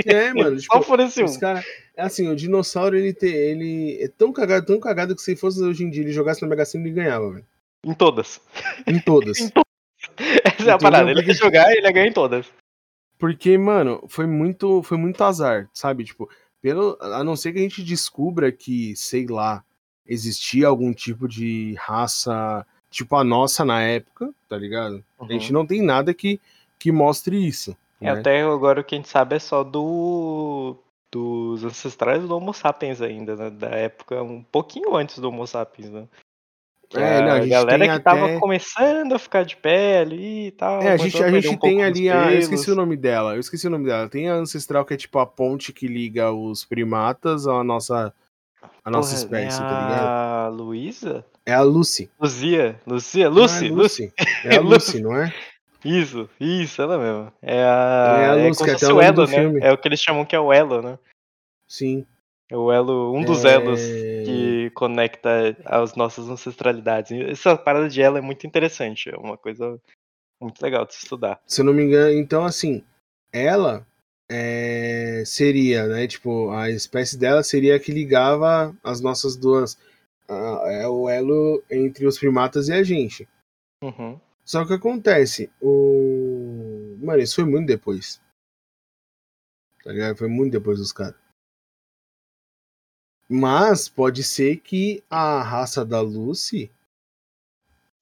É, mano. Só foram esse um. Cara, é assim, o dinossauro ele, te, ele é tão cagado, tão cagado que se fosse hoje em dia ele jogasse na Mega Sena ele ganhava, velho. Em todas. Em todas. Em Essa é a parada. Ele ia jogar e ele ia ganhar em todas. Porque, mano, foi muito, foi muito azar, sabe? Tipo, pelo, a não ser que a gente descubra que, sei lá, existia algum tipo de raça, tipo a nossa na época, tá ligado? A gente não tem nada que, que mostre isso. Né? até agora o que a gente sabe é só do dos ancestrais do Homo sapiens ainda, né? Da época um pouquinho antes do Homo sapiens, né? É, não, a gente galera que tava até- começando a ficar de pé ali e tal. É, a gente, a gente um tem ali a. Eu esqueci o nome dela. Eu esqueci o nome dela. Tem a ancestral que é tipo a ponte que liga os primatas à nossa, à nossa Porra, espécie, é tá ligado? A Luísa? É a Lucy. Luzia? Lucia? É Lucy? Lucy? É a Lucy. Não é? Isso, isso, ela mesmo. É a. É a é Lucy, como que até fosse o elo, né? filme. É o que eles chamam que é o elo, né? Sim. É o elo, um dos É. elos que conecta as nossas ancestralidades. Essa parada de elo é muito interessante, é uma coisa muito legal de se estudar. Se eu não me engano, então assim, ela é, seria, né? Tipo, a espécie dela seria a que ligava as nossas duas. é o elo entre os primatas e a gente. Uhum. Só que acontece, o. Mano, isso foi muito depois. Tá ligado? Foi muito depois dos caras. Mas pode ser que a raça da Lucy,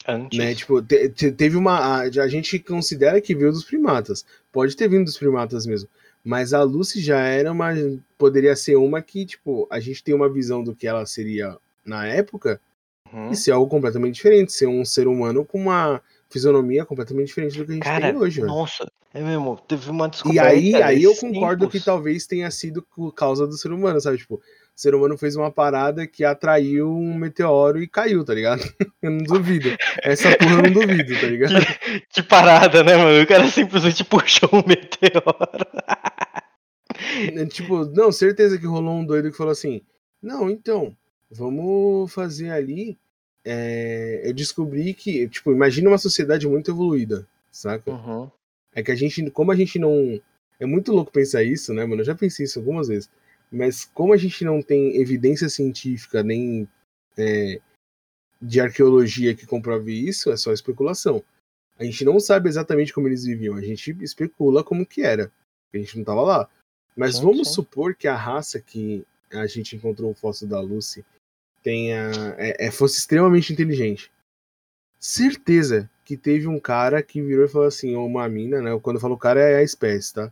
Antes. né? Tipo, te- te- teve uma. A, a gente considera que veio dos primatas. Pode ter vindo dos primatas mesmo. Mas a Lucy já era uma. Poderia ser uma que, tipo, a gente tem uma visão do que ela seria na época Uhum. e ser algo completamente diferente. Ser um ser humano com uma fisionomia completamente diferente do que a gente Cara, tem hoje, velho. nossa, é mesmo, teve uma E descoberta. aí, aí eu concordo que tempos. talvez tenha sido por causa do ser humano, sabe? Tipo, o ser humano fez uma parada que atraiu um meteoro e caiu, tá ligado? Eu não duvido. Essa porra eu não duvido, tá ligado? Que parada, né, mano? O cara simplesmente puxou um meteoro. Tipo, não, certeza que rolou um doido que falou assim: Não, então, vamos fazer ali. é, Eu descobri que, tipo, imagina uma sociedade muito evoluída, saca? Uhum. É que a gente, como a gente não. É muito louco pensar isso, né, mano? Eu já pensei isso algumas vezes. Mas como a gente não tem evidência científica nem é, de arqueologia que comprove isso, é só especulação. A gente não sabe exatamente como eles viviam, a gente especula como que era. A gente não tava lá. Mas Sim, vamos sim. supor que a raça que a gente encontrou o fóssil da Lucy tenha, é, é- fosse extremamente inteligente. Certeza que teve um cara que virou e falou assim, ou uma mina, né? Quando eu falo cara é a espécie, tá?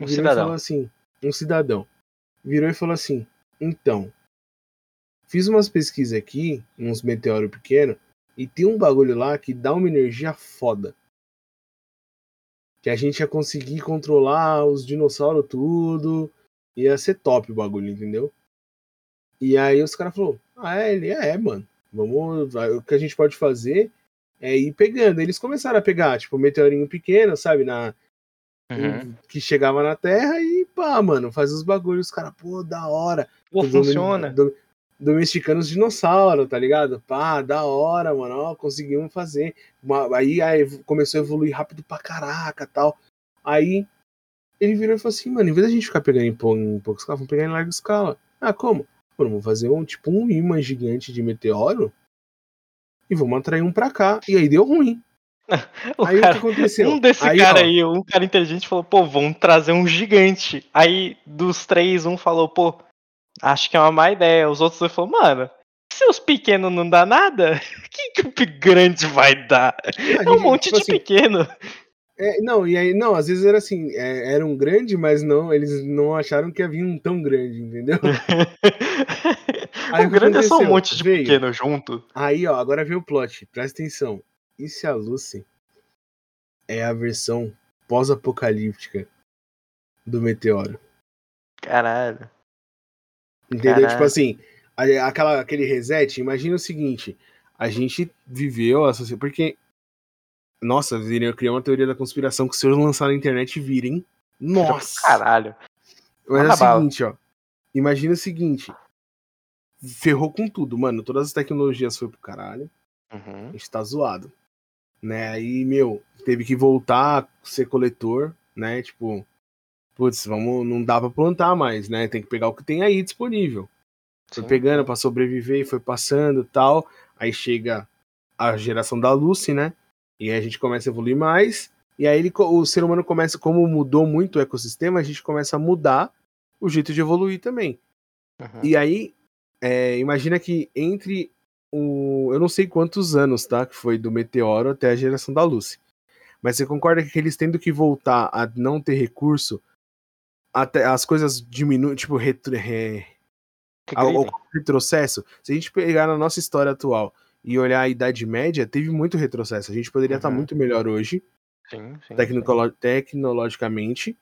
Um virou e cidadão. falou assim, um cidadão. Virou e falou assim, então, fiz umas pesquisas aqui, uns meteoros pequenos, e tem um bagulho lá que dá uma energia foda. Que a gente ia conseguir controlar os dinossauros tudo. Ia ser top o bagulho, entendeu? E aí os caras falaram, ah, é, ele é, mano. Vamos. O que a gente pode fazer é ir pegando. Eles começaram a pegar, tipo, meteorinho pequeno, sabe? Na, Uhum. que chegava na Terra e pá, mano, faz os bagulhos, os caras, pô, da hora. Pô, funciona. do- domesticando os dinossauros, tá ligado? Pá, da hora, mano, ó, conseguimos fazer. Aí, aí começou a evoluir rápido pra caraca tal. Aí ele virou e falou assim, mano, em vez da gente ficar pegando em, pou- em pouca escala, vamos pegar em larga escala. Ah, como? Mano, vamos fazer um tipo um imã gigante de meteoro e vamos atrair um pra cá. E aí deu ruim. O aí cara- o que aconteceu? Um desse aí, cara ó, aí, um cara inteligente falou, pô, vamos trazer um gigante. Aí, dos três, um falou, pô, acho que é uma má ideia. Os outros dois falaram, mano, se os pequenos não dá nada, o que, que o grande vai dar? a É um gente, monte tipo de assim, pequeno. É, não, e aí, não, às vezes era assim, é, era um grande, mas não, eles não acharam que havia um tão grande, entendeu? Aí o o grande é só um monte de Veio. pequeno junto. Aí, ó, agora vem o plot, presta atenção. E se a Lucy é a versão pós-apocalíptica do meteoro? Caralho. Entendeu? Caralho. Tipo assim, a- aquela, aquele reset, imagina o seguinte, a gente viveu a sociedade, porque, nossa, eu criar uma teoria da conspiração que se eu lançar na internet virem, nossa! Caralho. Mas é Manda o seguinte, ó. Imagina o seguinte. Ferrou com tudo, mano. Todas as tecnologias foi pro caralho. A Uhum. gente tá zoado. Né? Aí, meu, teve que voltar a ser coletor, né? Tipo, putz, vamos, não dá pra plantar mais, né? Tem que pegar o que tem aí disponível. Foi Sim. pegando pra sobreviver e foi passando tal. Aí chega a geração da Lucy, né? E aí a gente começa a evoluir mais. E aí ele, o ser humano começa, como mudou muito o ecossistema, a gente começa a mudar o jeito de evoluir também. Uhum. E aí, é, imagina que entre o. Eu não sei quantos anos, tá? Que foi do meteoro até a geração da Lucy. Mas você concorda que eles tendo que voltar a não ter recurso, até as coisas diminuem, tipo, retro, re- ao- retrocesso? Se a gente pegar na nossa história atual e olhar a Idade Média, teve muito retrocesso. A gente poderia estar Uhum. muito melhor hoje, Sim, sim. tecnologicamente,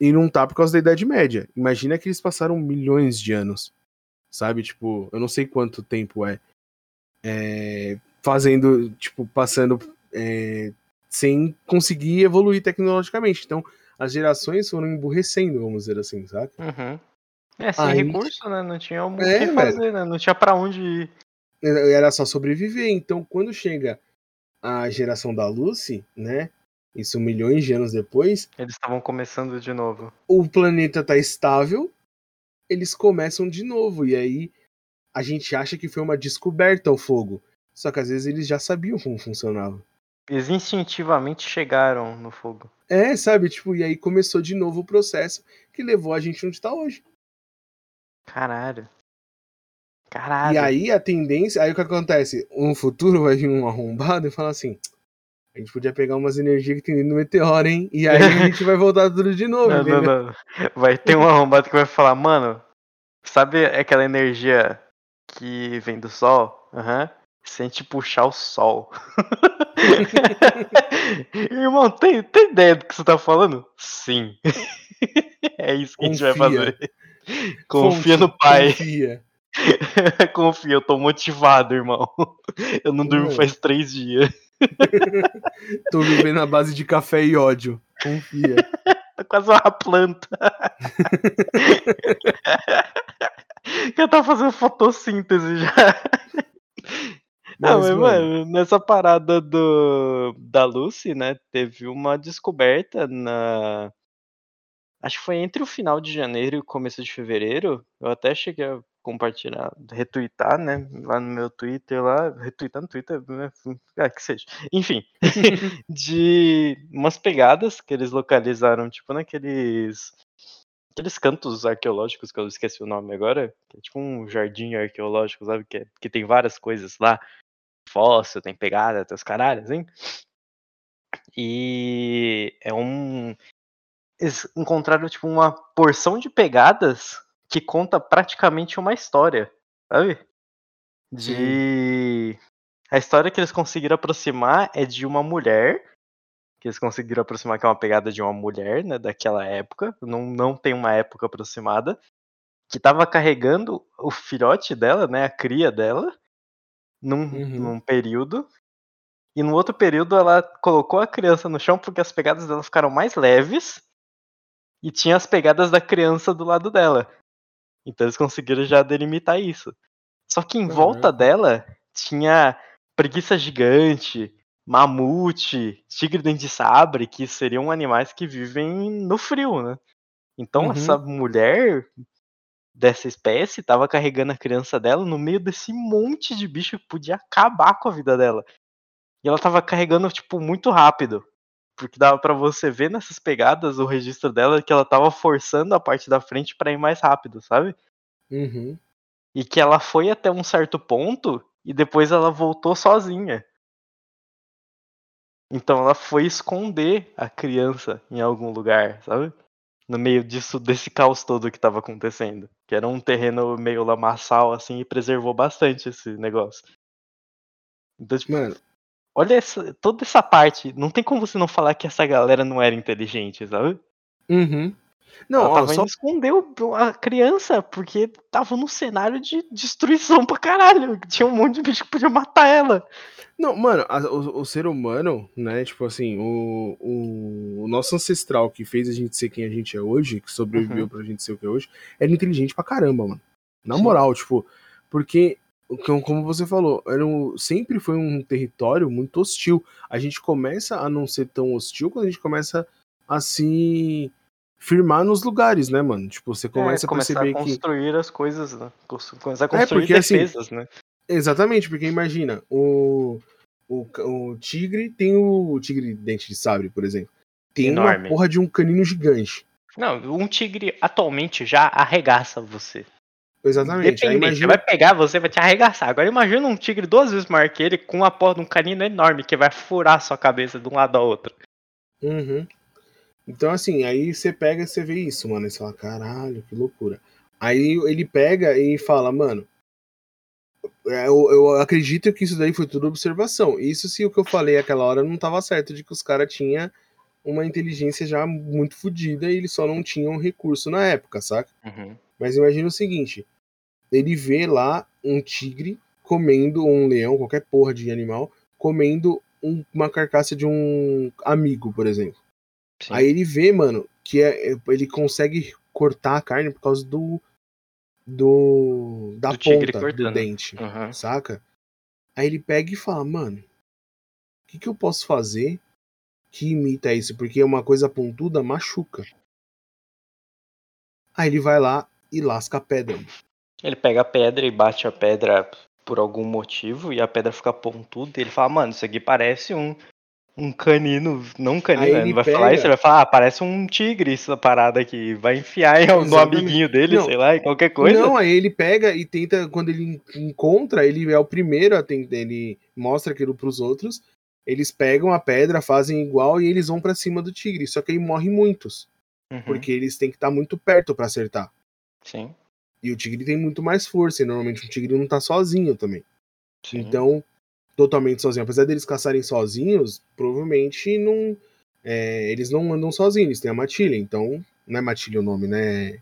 e não tá por causa da Idade Média. Imagina que eles passaram milhões de anos, sabe? Tipo, eu não sei quanto tempo é, é, fazendo, tipo, passando é, sem conseguir evoluir tecnologicamente. Então, as gerações foram emburrecendo, vamos dizer assim, sabe? Uhum. É, sem Aí- recurso, né? Não tinha o É, que fazer, né? Não tinha pra onde ir. Era só sobreviver. Então, quando chega a geração da Lucy, né? Isso milhões de anos depois, Eles estavam começando de novo. o planeta tá estável, eles começam de novo. E aí a gente acha que foi uma descoberta o fogo. Só que às vezes eles já sabiam como funcionava. Eles instintivamente chegaram no fogo. É, sabe? Tipo, e aí começou de novo o processo que levou a gente onde tá hoje. Caralho. Caralho. E aí a tendência, aí o que acontece? No futuro vai vir um arrombado e falar assim: a gente podia pegar umas energias que tem dentro do meteoro, hein? E aí a gente vai voltar tudo de novo, Não, não, entendeu? não. Vai ter um arrombado que vai falar, mano, sabe aquela energia que vem do sol? Aham. Se a gente puxar o sol. Irmão, tem, tem ideia do que você tá falando? Sim. é isso que a gente vai Confia. fazer. Confia Fonte, no pai. Confia. Confia, eu tô motivado, irmão. Eu não durmo faz três dias. Tô vivendo à base de café e ódio. Confia. Tá quase uma planta. que eu tava fazendo fotossíntese já. Não, mas, mano, nessa parada do, da Lucy, né, teve uma descoberta na. Acho que foi entre o final de janeiro e o começo de fevereiro. Eu até cheguei a compartilhar, retweetar, né, lá no meu Twitter, lá, retweetar no Twitter, né, ah, que seja. Enfim, de umas pegadas que eles localizaram, tipo, naqueles. Aqueles cantos arqueológicos que eu esqueci o nome agora, que é tipo um jardim arqueológico, sabe? Que, é- que tem várias coisas lá. Fóssil, tem pegada, tem os caralhos, hein? E é um. Eles encontraram, tipo, uma porção de pegadas que conta praticamente uma história, sabe? De. A história que eles conseguiram aproximar é de uma mulher. Que eles conseguiram aproximar que é uma pegada de uma mulher, né? Daquela época. Não, não tem uma época aproximada. Que tava carregando o filhote dela, né? A cria dela. Num, Uhum. num período. E no outro período ela colocou a criança no chão porque as pegadas dela ficaram mais leves. E tinha as pegadas da criança do lado dela. Então eles conseguiram já delimitar isso. Só que em volta Caraca. dela tinha preguiça gigante, mamute, tigre dente de sabre, que seriam animais que vivem no frio, né? Então Uhum. essa mulher dessa espécie tava carregando a criança dela no meio desse monte de bicho que podia acabar com a vida dela. E ela tava carregando, tipo, muito rápido. Porque dava pra você ver nessas pegadas o registro dela que ela tava forçando a parte da frente pra ir mais rápido, sabe? Uhum. E que ela foi até um certo ponto e depois ela voltou sozinha. Então ela foi esconder a criança em algum lugar, sabe? No meio disso, desse caos todo que tava acontecendo. Que era um terreno meio lamaçal, assim, e preservou bastante esse negócio. Então, tipo, Mano, olha essa, toda essa parte. Não tem como você não falar que essa galera não era inteligente, sabe? uhum. Não, Ela ó, tava só o- a criança, porque tava num cenário de destruição pra caralho. Tinha um monte de bicho que podia matar ela. Não, mano, a- o, o ser humano, né? Tipo assim, o, o, o nosso ancestral que fez a gente ser quem a gente é hoje, que sobreviveu Uhum. pra gente ser o que é hoje, era inteligente pra caramba, mano. Na Sim. moral, tipo, porque como você falou, era um, sempre foi um território muito hostil. A gente começa a não ser tão hostil quando a gente começa a se firmar nos lugares, né, mano? Tipo, você começa é, a perceber a construir que... as coisas, né? Começar a construir é porque, assim, defesas, assim, né? Exatamente, porque imagina, o, o, o tigre tem o, o tigre dente de sabre, por exemplo. Tem Enorme. uma porra de um canino gigante. Não, um tigre atualmente já arregaça você. Exatamente. Dependente, imagina... vai pegar você, vai te arregaçar. Agora imagina um tigre duas vezes maior que ele com a porra de um canino enorme que vai furar sua cabeça de um lado ao outro. Uhum. Então, assim, aí você pega e você vê isso, mano. E você fala, caralho, que loucura. Aí ele pega e fala, mano, é, eu, eu, acredito que isso daí foi tudo observação. Isso se o que eu falei aquela hora não tava certo, de que os caras tinham uma inteligência já muito fodida e eles só não tinham recurso na época, saca? Uhum. Mas imagina o seguinte: ele vê lá um tigre comendo, ou um leão, qualquer porra de animal, comendo um, uma carcaça de um amigo, por exemplo. Sim. Aí ele vê, mano, que é, ele consegue cortar a carne por causa do. do da do ponta do dente, uhum. saca? Aí ele pega e fala, mano, o que, que eu posso fazer que imita isso? Porque uma coisa pontuda machuca. Aí ele vai lá e lasca a pedra. Ele pega a pedra e bate a pedra por algum motivo e a pedra fica pontuda e ele fala, mano, isso aqui parece um, um canino, não um canino, né? Não vai pega... falar isso, ele vai falar, ah, parece um tigre essa parada aqui, vai enfiar Exatamente. no amiguinho dele, não. sei lá, em qualquer coisa. Não, aí ele pega e tenta, quando ele encontra, ele é o primeiro a tentar, ele mostra aquilo pros outros, eles pegam a pedra, fazem igual e eles vão para cima do tigre, só que aí morrem muitos, uhum. porque eles têm que estar tá muito perto para acertar. Sim. E o tigre tem muito mais força, e normalmente o tigre não tá sozinho também. Sim. Então, totalmente sozinho. Apesar deles caçarem sozinhos, provavelmente não. É, eles não andam sozinhos, eles têm a matilha, então. Não é matilha o nome, né?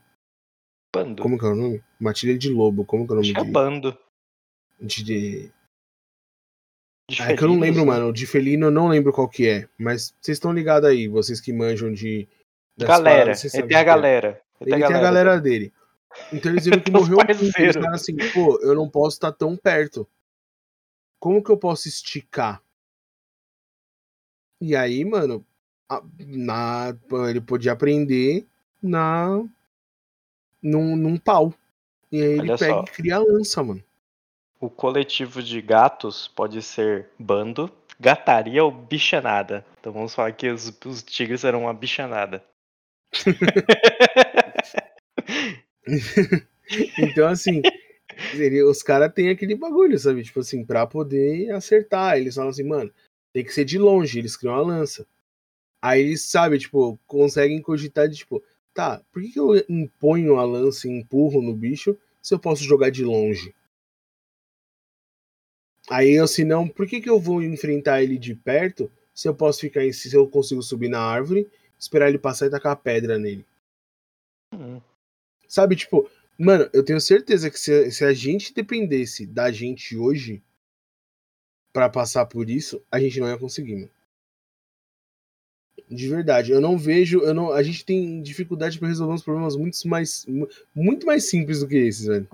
Bando. Como que é o nome? Matilha de lobo, como que é o nome Acho é de... É bando. De. de... de é que eu não lembro, mano. De felino eu não lembro qual que é. Mas vocês estão ligados aí, vocês que manjam de. Galera, paradas, ele tem a galera. Ele, ele tem a galera dele. Então eles viram que morreu um pouco. Eles falaram assim, pô, eu não posso estar tão perto. Como que eu posso esticar? E aí, mano, na, ele podia aprender na num, num pau. E aí ele Olha pega só. e cria a lança, mano. O coletivo de gatos pode ser bando, gataria ou bichanada. Então vamos falar que os, os tigres eram uma bichanada. então, assim, os caras têm aquele bagulho, sabe? Tipo assim, pra poder acertar. Eles falam assim, mano, tem que ser de longe. Eles criam a lança. Aí eles, sabe, tipo, conseguem cogitar de, tipo, tá, por que, que eu imponho a lança e empurro no bicho se eu posso jogar de longe? Aí eu, se não, por que, que eu vou enfrentar ele de perto se eu posso ficar em se eu consigo subir na árvore, esperar ele passar e tacar a pedra nele? Hum. Sabe, tipo, mano, eu tenho certeza que se, se a gente dependesse da gente hoje para passar por isso, a gente não ia conseguir, mano. De verdade, eu não vejo, eu não, a gente tem dificuldade para resolver uns problemas muito mais, muito mais simples do que esses, velho.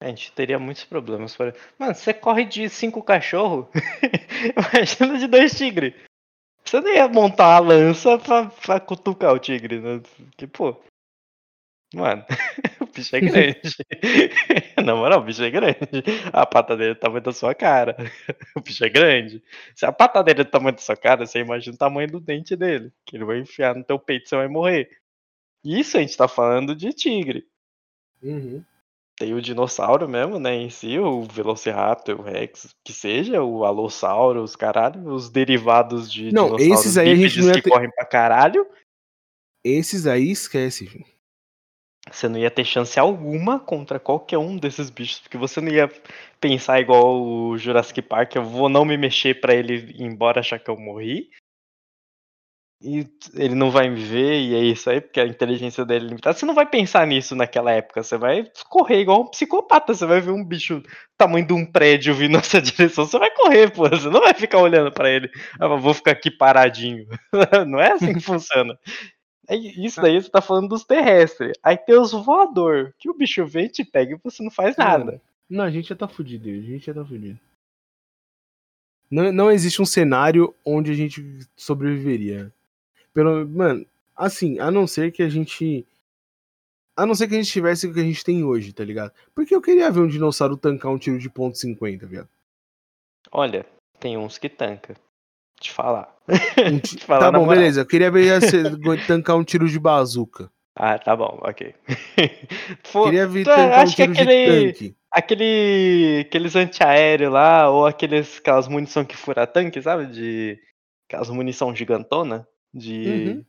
A gente teria muitos problemas. Para... Mano, você corre de cinco cachorros, imagina de dois tigres. Você não ia montar uma lança pra, pra cutucar o tigre, né? Que, pô, Mano, o bicho é grande. Na moral, o bicho é grande. A pata dele é do tamanho da sua cara. O bicho é grande. Se a pata dele é do tamanho da sua cara, você imagina o tamanho do dente dele. Que ele vai enfiar no teu peito e você vai morrer. Isso a gente tá falando de tigre. Uhum. Tem o dinossauro mesmo, né, em si, o Velociraptor, o Rex, que seja, o Alossauro, os caralho, os derivados de não, esses aí a gente não que ter... correm pra caralho. Esses aí esquece. Você não ia ter chance alguma contra qualquer um desses bichos, porque você não ia pensar igual o Jurassic Park, eu vou não me mexer para ele ir embora achar que eu morri. E ele não vai me ver, e é isso aí, porque a inteligência dele é limitada. Você não vai pensar nisso naquela época, você vai correr igual um psicopata. Você vai ver um bicho tamanho de um prédio vindo nessa direção, você vai correr, pô. Você não vai ficar olhando para ele. Ah, vou ficar aqui paradinho. Não é assim que funciona. É isso daí você tá falando dos terrestres. Aí tem os voador, que o bicho vem, te pega e você não faz nada. Não, a gente já tá fudido, a gente já tá fudido. Não, não existe um cenário onde a gente sobreviveria. Pelo, mano, assim, a não ser que a gente. A não ser que a gente tivesse o que a gente tem hoje, tá ligado? Porque eu queria ver um dinossauro tancar um tiro de ponto .50, viado. Olha, tem uns que tanca. Te falar. Um ti- tá bom, beleza. Eu queria ver você tancar um tiro de bazuca. Ah, tá bom, ok. Queria ver tu tancar um tiro de aquele, tanque. aquele, aqueles antiaéreos lá, ou aqueles, aquelas munição que fura tanque, sabe? De, aquelas munição gigantona, de, Uhum.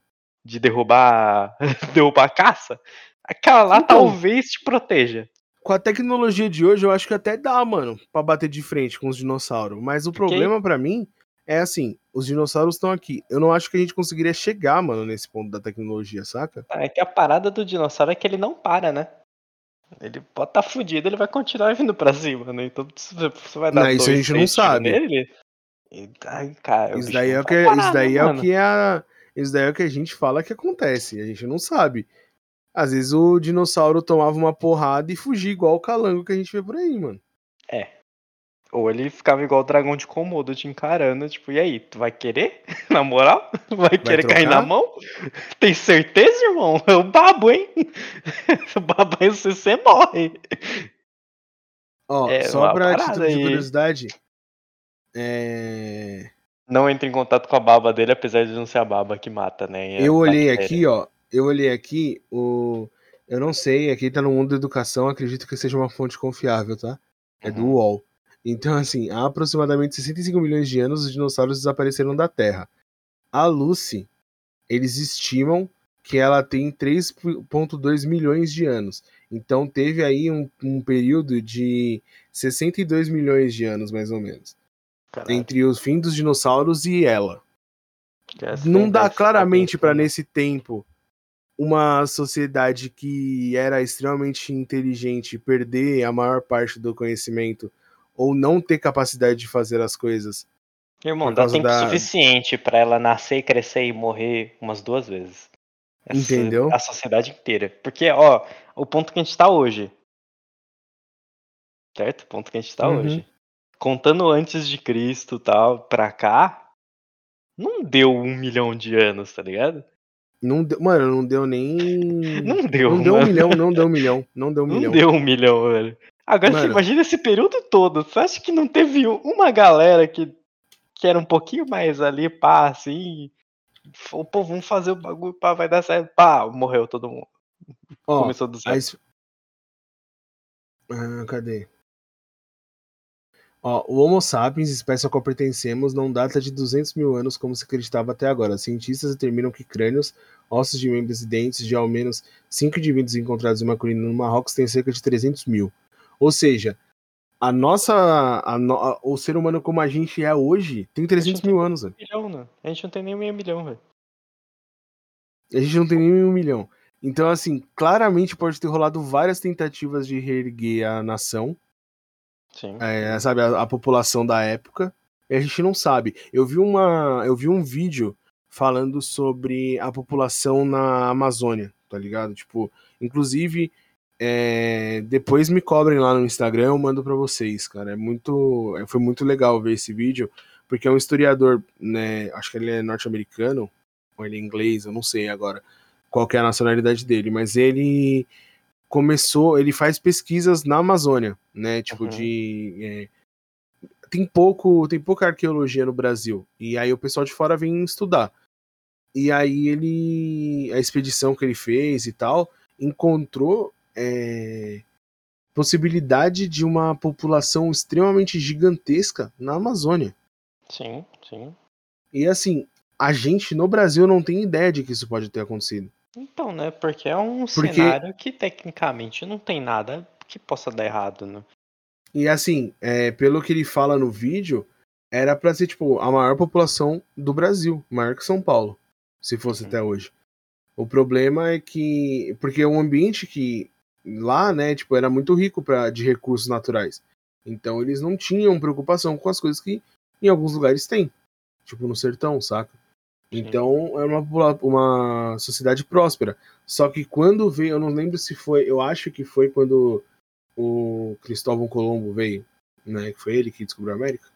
de derrubar, derrubar a caça. Aquela lá Então. talvez te proteja. Com a tecnologia de hoje, eu acho que até dá, mano, pra bater de frente com os dinossauros. Mas o problema pra mim é assim: os dinossauros estão aqui. Eu não acho que a gente conseguiria chegar, mano, nesse ponto da tecnologia, saca? É que a parada do dinossauro é que ele não para, né? Ele pode estar fudido, ele vai continuar vindo pra cima, né? Então você vai dar Não, isso a gente não sabe. Nele, e, ai, cara, o Isso daí, é o vai que, parar, isso daí né, é o que é a, Isso daí é o que a gente fala que acontece. A gente não sabe. Às vezes o dinossauro tomava uma porrada e fugia igual o calango que a gente vê por aí, mano. Ou ele ficava igual o dragão de Komodo te encarando, tipo, e aí, tu vai querer? Na moral? Vai querer cair na mão? Tem certeza, irmão? É o babo, hein? o babo aí você, você morre. Ó, É, só pra título de aí. curiosidade. É... Não entre em contato com a baba dele, apesar de não ser a baba que mata, né? É Eu olhei bactéria. aqui, ó. Eu olhei aqui, o. Eu não sei, aqui tá no mundo da educação, acredito que seja uma fonte confiável, tá? É do Uhum. UOL. Então, assim, há aproximadamente 65 milhões de anos os dinossauros desapareceram da Terra. A Lucy, eles estimam que ela tem 3,2 milhões de anos. Então, teve aí um, um período de 62 milhões de anos, mais ou menos. Caralho, Entre os fins dos dinossauros e ela essa não dá ficar claramente para pensando. nesse tempo uma sociedade que era extremamente inteligente perder a maior parte do conhecimento ou não ter capacidade de fazer as coisas. Irmão, dá tempo da- suficiente pra ela nascer, crescer e morrer umas duas vezes. Essa- Entendeu? A sociedade inteira. Porque, ó, o ponto que a gente tá hoje. Certo? O ponto que a gente tá Uhum. hoje. Contando antes de Cristo e tal, pra cá, não deu um milhão de anos, tá ligado? Não deu, mano, não deu nem Não deu, não deu um mano. milhão, não deu um milhão, não deu um Não milhão. deu um milhão, velho. Agora você imagina esse período todo. Você acha que não teve uma galera que, que era um pouquinho mais ali, pá, assim. Falou, pô, vamos fazer o bagulho, pá, vai dar certo. Pá, morreu todo mundo. Ó, Começou do zero. Ah, cadê? Ó, o Homo sapiens, espécie a qual pertencemos, não data de 200 mil anos como se acreditava até agora. Cientistas determinam que crânios, ossos de membros e dentes de ao menos cinco indivíduos encontrados em uma colina no Marrocos têm cerca de 300 mil. Ou seja, a nossa, a no- o ser humano como a gente é hoje tem 300 mil anos. milhão, né? A gente não tem nem meio milhão, velho. A gente não tem nem um milhão. Então, assim, claramente pode ter rolado várias tentativas de reerguer a nação. Sim. é, sabe, a, a população da época. E a gente não sabe. Eu vi uma, eu vi um vídeo falando sobre a população na Amazônia, tá ligado? Tipo, inclusive, é, depois me cobrem lá no Instagram, eu mando pra vocês, cara. É muito, é, foi muito legal ver esse vídeo, porque é um historiador, né? Acho que ele é norte-americano ou ele é inglês, eu não sei agora qual que é a nacionalidade dele, mas ele começou, ele faz pesquisas na Amazônia, né? Tipo Uhum. de é, tem pouco, tem pouca arqueologia no Brasil e aí o pessoal de fora vem estudar. E aí ele, a expedição que ele fez e tal, encontrou é, possibilidade de uma população extremamente gigantesca na Amazônia. Sim, sim. E assim, a gente no Brasil não tem ideia de que isso pode ter acontecido. Então, né? Porque é um Porque- cenário que tecnicamente não tem nada que possa dar errado, né? E assim, é, pelo que ele fala no vídeo, era pra ser, tipo, a maior população do Brasil, maior que São Paulo, se fosse Uhum. até hoje. O problema é que. Porque é um ambiente que lá, né, tipo, era muito rico pra, de recursos naturais. Então eles não tinham preocupação com as coisas que em alguns lugares tem. Tipo no sertão, saca? Então é uma, uma sociedade próspera. Só que quando veio, eu não lembro se foi, eu acho que foi quando o Cristóvão Colombo veio, né? Que foi ele que descobriu a América?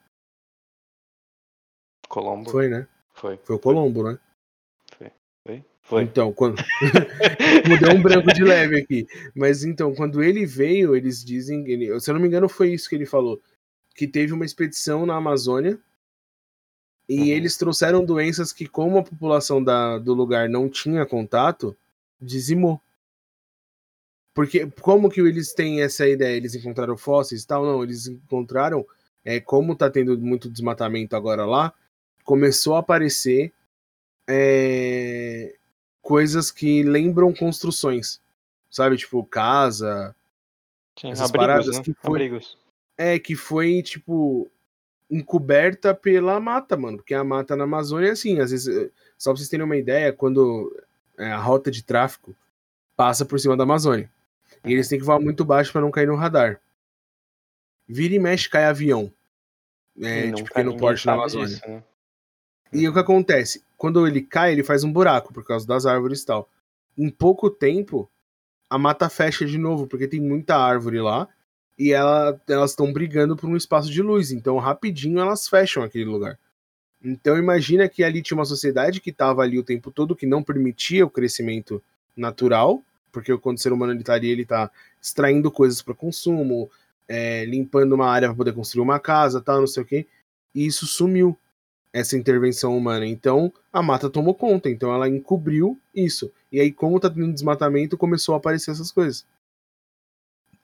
Colombo. Foi, né? Foi. Foi o Colombo, né? Foi. Foi. Então, quando. Mudei um branco de leve aqui. Mas então, quando ele veio, eles dizem. Ele... Se eu não me engano, foi isso que ele falou. Que teve uma expedição na Amazônia. E Uhum. eles trouxeram doenças que, como a população da, do lugar não tinha contato, dizimou. Porque como que eles têm essa ideia? Eles encontraram fósseis e tal? Não, eles encontraram. É, como tá tendo muito desmatamento agora lá, começou a aparecer é, coisas que lembram construções. Sabe, tipo, casa. Sim, essas abrigos, paradas né? que foi- Abrigos. É, que foi, tipo, encoberta pela mata, mano. Porque a mata na Amazônia, assim, às vezes. eh, Só pra vocês terem uma ideia, quando é, a rota de tráfico passa por cima da Amazônia. E eles têm que voar muito baixo pra não cair no radar. Vira e mexe, cai avião. É, E de nunca pequeno porte na Amazônia. disso, né? E o que acontece? Quando ele cai, ele faz um buraco por causa das árvores e tal. Em pouco tempo, a mata fecha de novo, porque tem muita árvore lá. E ela- elas estão brigando por um espaço de luz. Então, rapidinho, elas fecham aquele lugar. Então, imagina que ali tinha uma sociedade que estava ali o tempo todo, que não permitia o crescimento natural. Porque quando o ser humano ele tá ali, ele tá extraindo coisas para consumo, é, limpando uma área para poder construir uma casa, tal, não sei o quê. E isso sumiu essa intervenção humana. Então, a mata tomou conta, então ela encobriu isso. E aí, como tá tendo desmatamento, começou a aparecer essas coisas.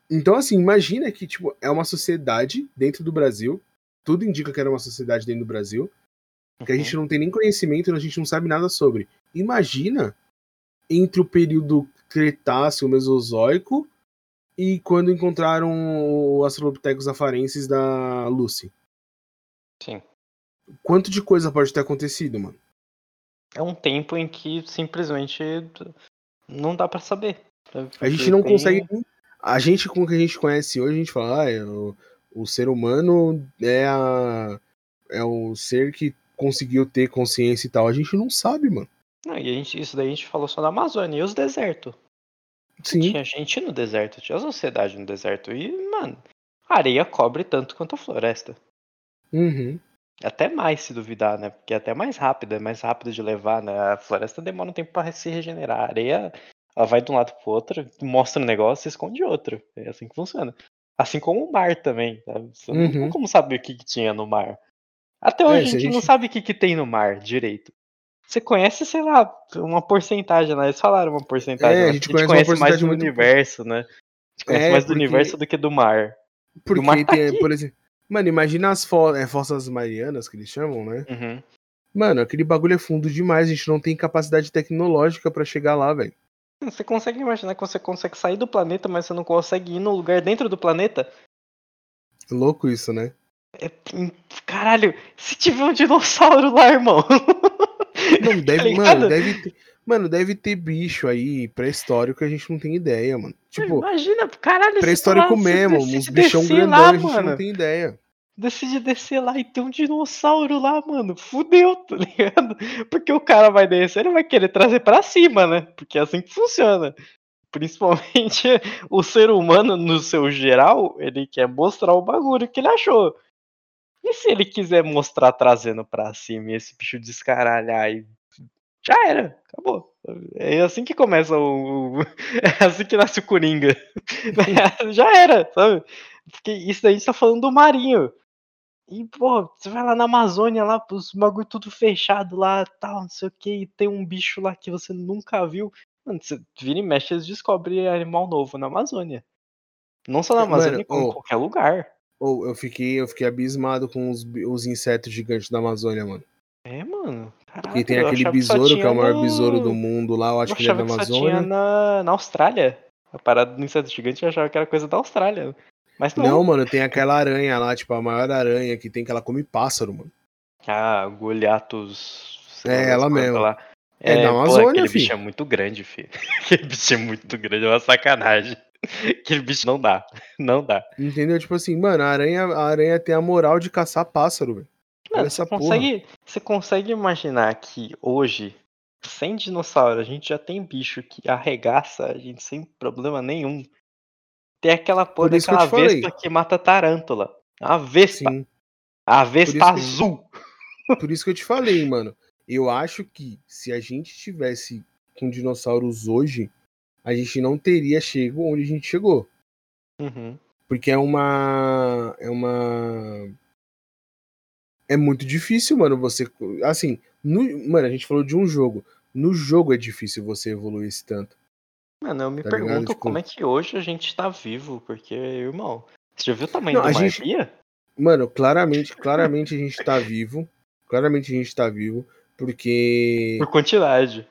Então, assim, imagina que, tipo, é uma sociedade dentro do Brasil, tudo indica que era uma sociedade dentro do Brasil, que a Uhum. gente não tem nem conhecimento, a gente não sabe nada sobre. Imagina entre o período Cretáceo, Mesozoico, e quando encontraram o Australopithecus afarensis da Lucy. Sim. Quanto de coisa pode ter acontecido, mano? É um tempo em que simplesmente não dá pra saber. A gente não consegue. A gente, com o que a gente conhece hoje, a gente fala, ah, é o, o ser humano é, a, é o ser que conseguiu ter consciência e tal. A gente não sabe, mano. Não, e a gente, isso daí a gente falou só da Amazônia. E os desertos? Sim. Tinha gente no deserto, tinha sociedade no deserto. E, mano, a areia cobre tanto quanto a floresta. Uhum. Até mais, se duvidar, né? Porque é até mais rápida, é mais rápida de levar, né? A floresta demora um tempo pra se regenerar. A areia, ela vai de um lado pro outro, mostra um negócio e esconde outro. É assim que funciona. Assim como o mar também, sabe? Você não tem Uhum. como saber o que, que tinha no mar. Até hoje É, a a gente não gente- sabe o que, que tem no mar direito. Você conhece, sei lá, uma porcentagem lá. Eles falaram uma porcentagem. É, a gente a gente conhece conhece mais do muito universo, né? A gente conhece É, mais do porque- universo do que do mar. Porque mar tá tem, por exemplo. Mano, imagina as fo é, fossas marianas que eles chamam, né? Uhum. Mano, aquele bagulho é fundo demais. A gente não tem capacidade tecnológica pra chegar lá, velho. Você consegue imaginar que você consegue sair do planeta, mas você não consegue ir no lugar dentro do planeta? Louco isso, né? É, hum, caralho, se tiver um dinossauro lá, irmão. Não, deve, ligado? mano, deve ter. Mano, deve ter bicho aí pré-histórico que a gente não tem ideia, mano. Tipo, Imagina, caralho, pré-histórico mesmo, uns bichão grandão, lá, a gente mano. não tem ideia. Decide descer lá e tem um dinossauro lá, mano. Fudeu, tá ligado? Porque o cara vai descer, ele vai querer trazer pra cima, né? Porque é assim que funciona. Principalmente o ser humano, no seu geral, ele quer mostrar o bagulho que ele achou. E se ele quiser mostrar trazendo pra cima esse bicho descaralhar e. Já era, acabou. É assim que começa o. É assim que nasce o Coringa. Já era, sabe? Porque isso daí a gente tá falando do marinho. E, pô, você vai lá na Amazônia, lá, os bagulho tudo fechado lá, tal, não sei o que, e tem um bicho lá que você nunca viu. Mano, você vira e mexe, eles descobrem animal novo na Amazônia. Não só na Mano, Amazônia, como em ô. qualquer lugar. Ou eu fiquei, eu fiquei abismado com os, os insetos gigantes da Amazônia, mano. É, mano. Caralho, E tem aquele achava que besouro que é o maior no- besouro do mundo lá, eu acho eu que ele é da achava que só tinha Amazônia. na, na Austrália. A parada do inseto gigante eu achava que era coisa da Austrália. Mas não. Não, mano, tem aquela aranha lá, tipo, a maior aranha que tem que ela come pássaro, mano. Ah, Goliathus. sei É, ela mesmo. Lá. É da pô, Amazônia, aquele fi. bicho é muito grande, filho. Aquele bicho é muito grande, é uma sacanagem. Aquele bicho não dá. Não dá. Entendeu? Tipo assim, mano, a aranha, a aranha tem a moral de caçar pássaro, velho. Mano, você, consegue, você consegue imaginar que hoje, sem dinossauro, a gente já tem bicho que arregaça a gente sem problema nenhum. Tem aquela porra Por que daquela falei. vespa que mata tarântula. A vespa. Sim. A Por vespa que- azul. Por isso que eu te falei, mano. Eu acho que se a gente tivesse com dinossauros hoje, a gente não teria chego onde a gente chegou. Uhum. Porque é uma. É uma. É muito difícil, mano, você. Assim, no- mano, a gente falou de um jogo. No jogo é difícil você evoluir esse tanto. Mano, eu me Tá ligado? pergunto Tipo- como é que hoje a gente tá vivo, porque, irmão, você já viu o tamanho Não, do a mar gente-? Mano, claramente, claramente a gente tá vivo. Claramente a gente tá vivo. Porque. Por quantidade.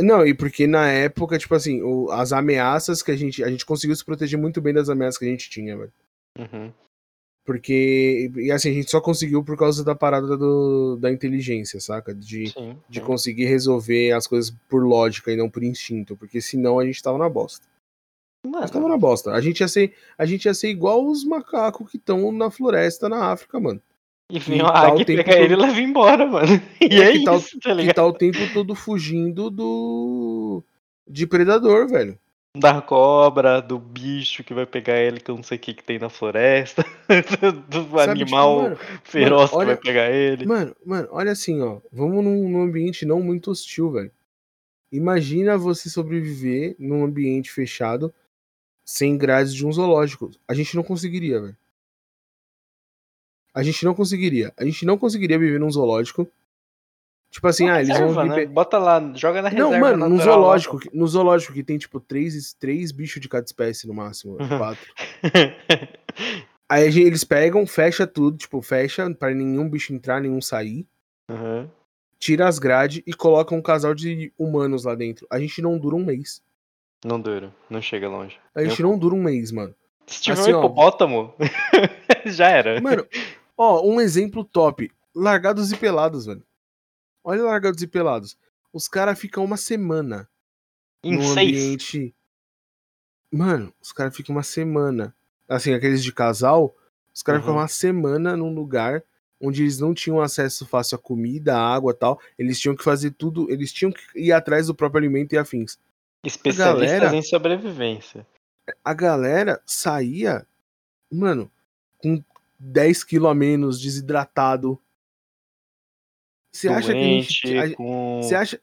Não, e porque na época, tipo assim, as ameaças que a gente. A gente conseguiu se proteger muito bem das ameaças que a gente tinha, velho. Uhum. Porque. E assim, a gente só conseguiu por causa da parada do, da inteligência, saca? De, Sim. de sim. conseguir resolver as coisas por lógica e não por instinto. Porque senão a gente tava na bosta. A Mano, gente tava na bosta. A gente ia ser, a gente ia ser igual os macacos que estão na floresta na África, mano. e vem que uma tá águia, pega ele e leva embora, mano. E É, é que tá isso, tá Que ligado? tá o tempo todo fugindo do. de predador, velho. Da cobra, do bicho que vai pegar ele, que eu não sei o que, que tem na floresta. do Sabe, animal tipo, mano, feroz olha- que vai pegar ele. Mano, mano, olha assim, ó. Vamos num, num ambiente não muito hostil, velho. Imagina você sobreviver num ambiente fechado sem grades de um zoológico. A gente não conseguiria, velho. A gente não conseguiria. A gente não conseguiria viver num zoológico. Tipo assim, Uma ah, eles vão né? Bota lá, joga na reserva Não, mano, no zoológico, que- no zoológico que tem, tipo, três, três bichos de cada espécie no máximo. Quatro. Aí eles pegam, fecha tudo, tipo, fecha pra nenhum bicho entrar, nenhum sair. Uhum. tira as grades e coloca um casal de humanos lá dentro. A gente não dura um mês. Não dura, não chega longe. A gente não dura um mês, mano. Se tiver assim, um ó. hipopótamo, já era. Mano, ó, um exemplo top. Largados e pelados, velho. Olha largados e pelados. Os caras ficam uma semana em num seis. ambiente. Mano, os caras ficam uma semana. Assim, aqueles de casal, os caras Uhum. ficam uma semana num lugar onde eles não tinham acesso fácil a comida, a água e tal. Eles tinham que fazer tudo, eles tinham que ir atrás do próprio alimento e afins. Especialistas galera- em sobrevivência. a galera saía, mano, com 10 quilos a menos, desidratado. Você acha que a gente. A- com Você acha,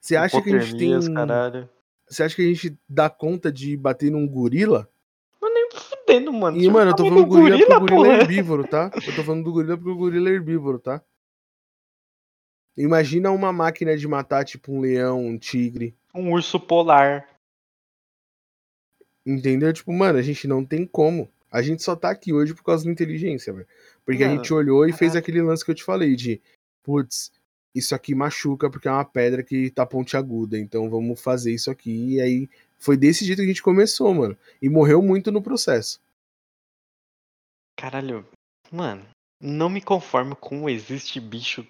você acha que a gente tem. caralho. Você acha que a gente dá conta de bater num gorila? Fudendo, mano. E, Você mano, eu tá tô vendo falando gorila, porque o gorila é herbívoro, tá? Eu tô falando do gorila porque o gorila é herbívoro, tá? Imagina uma máquina de matar, tipo um leão, um tigre. Um urso polar. Entendeu? Tipo, mano, a gente não tem como. A gente só tá aqui hoje por causa da inteligência, velho. Porque a Mano, gente olhou e fez aquele lance que eu te falei de, putz, isso aqui machuca porque é uma pedra que tá pontiaguda, então vamos fazer isso aqui. E aí foi desse jeito que a gente começou, mano. E morreu muito no processo. Caralho, mano, não me conformo com existe bicho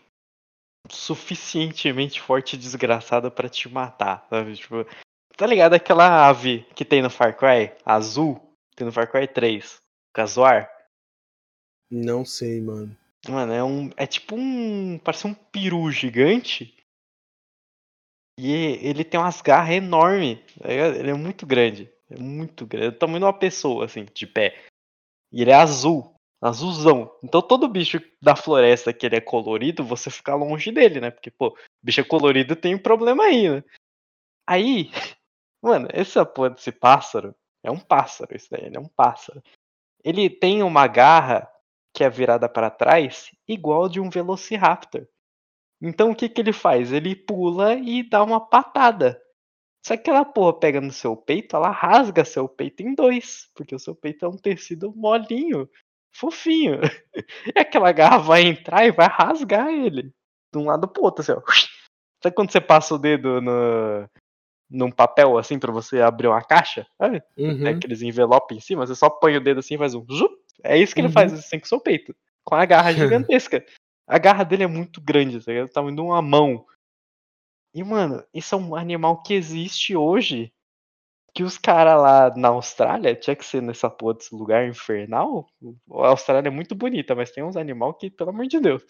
suficientemente forte e desgraçado pra te matar, sabe? Tipo, tá ligado aquela ave que tem no Far Cry, azul, tem no Far Cry 3, Casuar? Não sei, mano. Mano, é um. É tipo um. Parece um peru gigante. E ele tem umas garras enormes. tá? Ele é muito grande. É muito grande. É o tamanho de uma pessoa, assim, de pé. E ele é azul. Azulzão. Então todo bicho da floresta que ele é colorido, você fica longe dele, né? Porque, pô, bicho é colorido tem um problema aí, né? Aí, mano, essa porra desse pássaro é um pássaro, isso daí, ele é um pássaro. Ele tem uma garra que é virada para trás, igual de um Velociraptor. Então o que, que ele faz? Ele pula e dá uma patada. Só que aquela porra pega no seu peito, ela rasga seu peito em dois, porque o seu peito é um tecido molinho, fofinho. E aquela garra vai entrar e vai rasgar ele de um lado pro outro, assim, ó. Sabe quando você passa o dedo no, num papel assim pra você abrir uma caixa? Sabe? Uhum. Tem aqueles envelopes em cima, você só põe o dedo assim e faz um zup. É isso que ele Uhum. faz assim com o seu peito. Com a garra gigantesca. A garra dele é muito grande, tá ligado? O tamanho de uma mão. E, mano, isso é um animal que existe hoje. Que os caras lá na Austrália, tinha que ser nessa porra desse lugar infernal. A Austrália é muito bonita, mas tem uns animais que, pelo amor de Deus.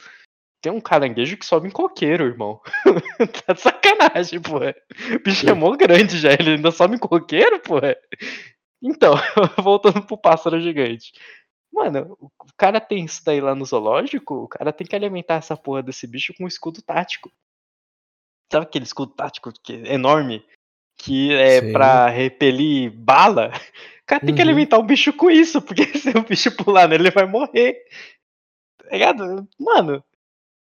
Tem um caranguejo que sobe em coqueiro, irmão. tá de sacanagem, porra. O bicho é mó grande já, ele ainda sobe em coqueiro, porra. Então, voltando pro pássaro gigante. Mano, o cara tem isso daí lá no zoológico, o cara tem que alimentar essa porra desse bicho com um escudo tático. Sabe aquele escudo tático que é enorme? Que é Sei. pra repelir bala? O cara tem que Uhum. alimentar o bicho com isso, porque se o bicho pular nele, ele vai morrer. Tá ligado? Mano,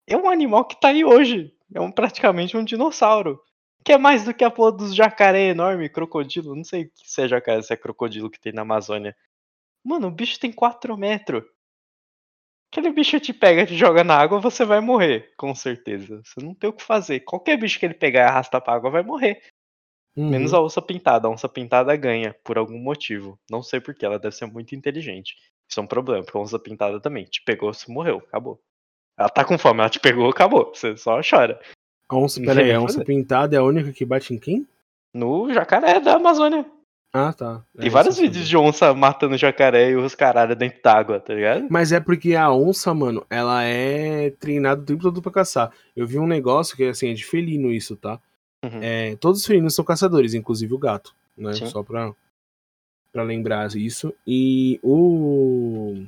é um animal que tá aí hoje. É um, praticamente um dinossauro. Que é mais do que a porra dos jacaré enorme, crocodilo. Não sei se é jacaré, se é crocodilo que tem na Amazônia. Mano, o bicho tem 4 metros. Aquele bicho te pega, te joga na água, você vai morrer, com certeza. Você não tem o que fazer. Qualquer bicho que ele pegar e arrastar pra água vai morrer. Uhum. Menos a onça pintada. A onça pintada ganha, por algum motivo. Não sei porquê, ela deve ser muito inteligente. Isso é um problema, porque a onça pintada também. Te pegou, você morreu, acabou. Ela tá com fome, ela te pegou, acabou. Você só chora. A onça, peraí, a onça pintada é a única que bate em quem? No jacaré da Amazônia. Ah, tá. Tem É, vários isso eu vídeos de onça matando jacaré e os caralho dentro d'água, tá ligado? Mas é porque a onça, mano, ela é treinada o tempo todo pra caçar. Eu vi um negócio que, assim, é de felino isso, tá? Uhum. É, todos os felinos são caçadores, inclusive o gato, né? Sim. Só pra, pra lembrar isso. E o...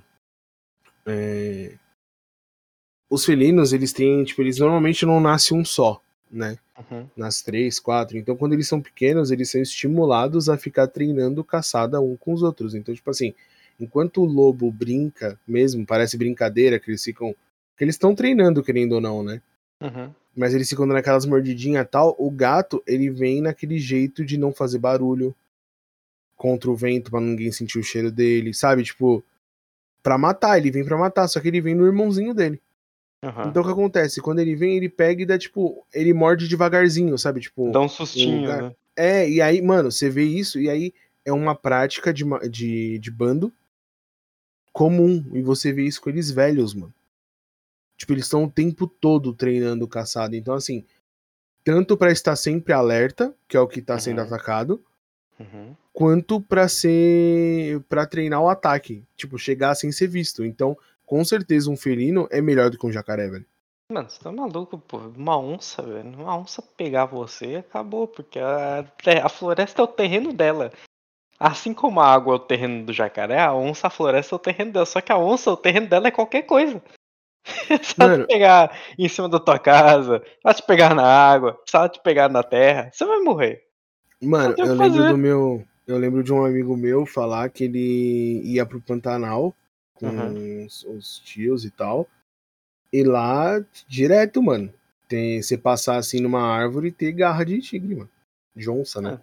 é, os felinos, eles têm, tipo, eles normalmente não nascem um só, né? Uhum. nas três, quatro. Então, quando eles são pequenos, eles são estimulados a ficar treinando caçada um com os outros. Então, tipo assim, enquanto o lobo brinca, mesmo, parece brincadeira, que eles ficam. que eles estão treinando, querendo ou não, né? Uhum. Mas eles ficam dando aquelas mordidinhas e tal. O gato, ele vem naquele jeito de não fazer barulho contra o vento pra ninguém sentir o cheiro dele, sabe? Tipo, pra matar, ele vem pra matar, só que ele vem no irmãozinho dele. Uhum. Então o que acontece? Quando ele vem, ele pega e dá, tipo, ele morde devagarzinho, sabe? Tipo. Dá um sustinho, né? É, e aí, mano, você vê isso, e aí é uma prática de, de, de bando comum. E você vê isso com eles velhos, mano. Tipo, eles estão o tempo todo treinando caçada. Então, assim, tanto pra estar sempre alerta, que é o que tá sendo Uhum. atacado, Uhum. quanto pra ser. pra treinar o ataque. Tipo, chegar sem ser visto. Então, com certeza, um felino é melhor do que um jacaré, velho. Mano, você tá maluco, pô. Uma onça, velho. Uma onça pegar você, acabou, porque a, te- a floresta é o terreno dela. Assim como a água é o terreno do jacaré, a onça, a floresta é o terreno dela. Só que a onça, o terreno dela é qualquer coisa. se ela Mano. te pegar em cima da tua casa, se ela te pegar na água, se ela te pegar na terra, você vai morrer. Mano, eu lembro do meu. Eu lembro de um amigo meu falar que ele ia pro Pantanal com Uhum. os, os tios e tal. E lá, direto, mano. Tem, você passar assim numa árvore e ter garra de tigre, mano. De onça, né?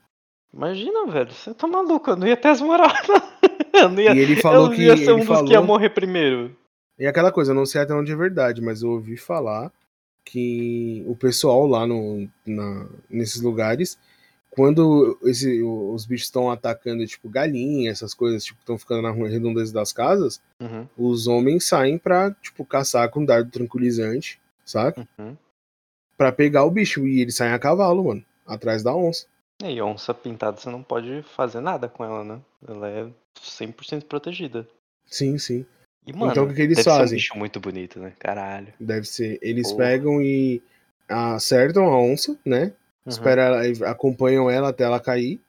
Imagina, velho. Você tá maluco, eu não ia ter as não ia, E ele falou que. ia ser um dos que ia falou, morrer primeiro. e aquela coisa, eu não sei até onde é verdade, mas eu ouvi falar que o pessoal lá no, na, nesses lugares, quando esse, os bichos estão atacando, tipo, galinha, essas coisas, tipo, estão ficando na redondeza das casas, Uhum, os homens saem pra, tipo, caçar com dardo tranquilizante, saca? uhum. Pra pegar o bicho. E eles saem a cavalo, mano, atrás da onça. E onça pintada você não pode fazer nada com ela, né? Ela é 100% protegida. Sim, sim. E, mano, Então, o que eles deve ser um fazem? bicho muito bonito, né? Caralho. Deve ser. Eles pegam e acertam a onça, né? Uhum. Espera ela, acompanham ela até ela cair.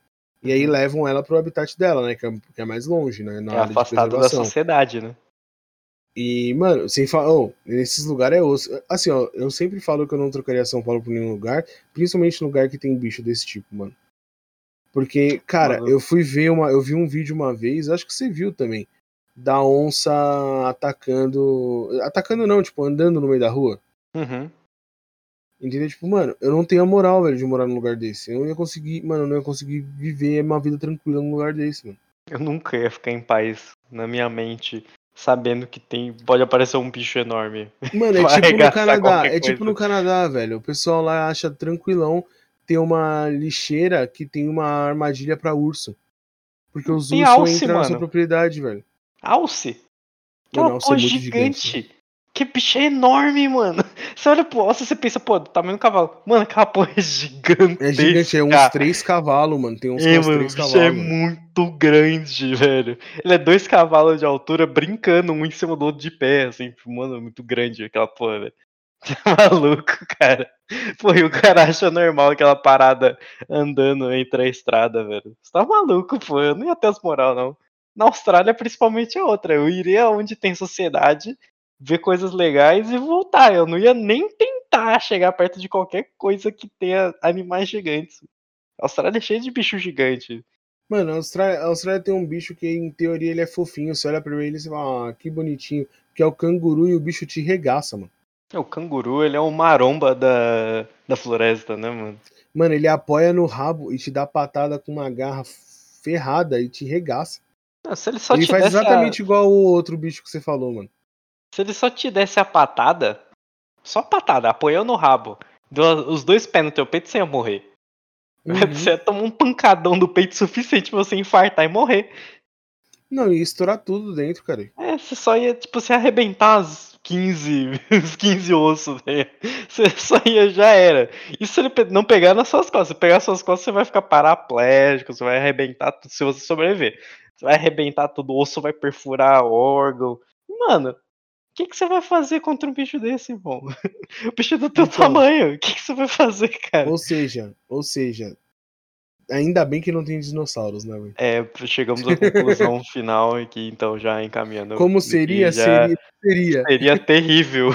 E aí Uhum. levam ela pro habitat dela, né? Que é, que é mais longe, né? Na É afastado da sociedade, né? E, mano, sem falar. Oh, nesses lugares é osso. Assim, ó, eu sempre falo que eu não trocaria São Paulo por nenhum lugar, principalmente lugar que tem bicho desse tipo, mano. Porque, cara, Mano. eu fui ver uma. Eu vi um vídeo uma vez, acho que você viu também, da onça atacando. Atacando não, tipo, andando no meio da rua. Uhum. Entendeu? Tipo, mano, eu não tenho a moral, velho, de morar num lugar desse. Eu não ia conseguir, mano, eu não ia conseguir viver uma vida tranquila num lugar desse, mano. Eu nunca ia ficar em paz na minha mente, sabendo que tem pode aparecer um bicho enorme. Mano, é Vai tipo no Canadá. É tipo coisa. no Canadá, velho. O pessoal lá acha tranquilão ter uma lixeira que tem uma armadilha pra urso. Porque os ursos alce, entram na sua propriedade, velho. Alce? Que é uma é gigante, gigante. Que bicho é enorme, mano. Você olha pro alce e você pensa, pô, do tamanho do cavalo. Mano, aquela porra é gigante. É gigante, é uns três cavalos, mano. Tem uns, É, uns mano, três bicho cavalos. é muito grande, velho. Ele é dois cavalos de altura brincando um em cima do outro de pé, assim. Mano, é muito grande aquela porra, velho. Você é maluco, cara. Pô, e o cara acha normal aquela parada andando entre a estrada, velho. Você tá maluco, pô. Eu não ia ter as moral, não. Na Austrália, principalmente, é outra. Eu iria onde tem sociedade, ver coisas legais e voltar. Eu não ia nem tentar chegar perto de qualquer coisa que tenha animais gigantes. A Austrália é cheia de bicho gigante. Mano, a Austrália, a Austrália tem um bicho que, em teoria, ele é fofinho. Você olha pra ele e você fala, ah, que bonitinho. Que é o canguru e o bicho te regaça, mano. O canguru, ele é o maromba da, da floresta, né, mano? Mano, ele apoia no rabo e te dá patada com uma garra ferrada e te regaça. Não, se ele só ele faz exatamente igual o outro bicho que você falou, mano. Se ele só te desse a patada, só a patada, apoiando o rabo, deu os dois pés no teu peito, você ia morrer. Uhum. Você ia tomar um pancadão do peito suficiente pra você infartar e morrer. Não, ia estourar tudo dentro, cara. É, você só ia, tipo, você ia arrebentar os 15, os 15 ossos, velho. Você só ia, já era. E se ele não pegar nas suas costas? Se pegar nas suas costas, você vai ficar paraplégico, você vai arrebentar tudo, se você sobreviver. Você vai arrebentar tudo, o osso vai perfurar órgão. Mano, que, que você vai fazer contra um bicho desse, irmão? O bicho é do teu Então. tamanho. O que, que você vai fazer, cara? Ou seja, ou seja, ainda bem que não tem dinossauros, né, velho? É, chegamos à conclusão final aqui, então, já encaminhando. Como que seria, já seria, seria. Terrível.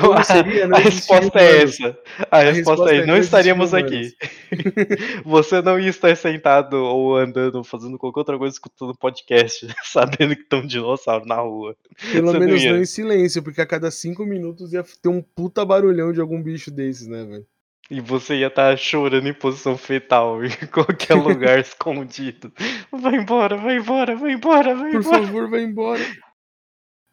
Como a, seria, não a resposta é essa. A, resposta, resposta é: é, não não estaríamos aqui. Você não ia estar sentado ou andando, fazendo qualquer outra coisa, escutando podcast, sabendo que tem um dinossauro na rua. Pelo Você não menos ia. não em silêncio, porque a cada cinco minutos ia ter um puta barulhão de algum bicho desses, né, velho? E você ia estar chorando em posição fetal em qualquer lugar escondido. Vai embora, vai embora, vai embora, vai Por embora. favor, vai embora.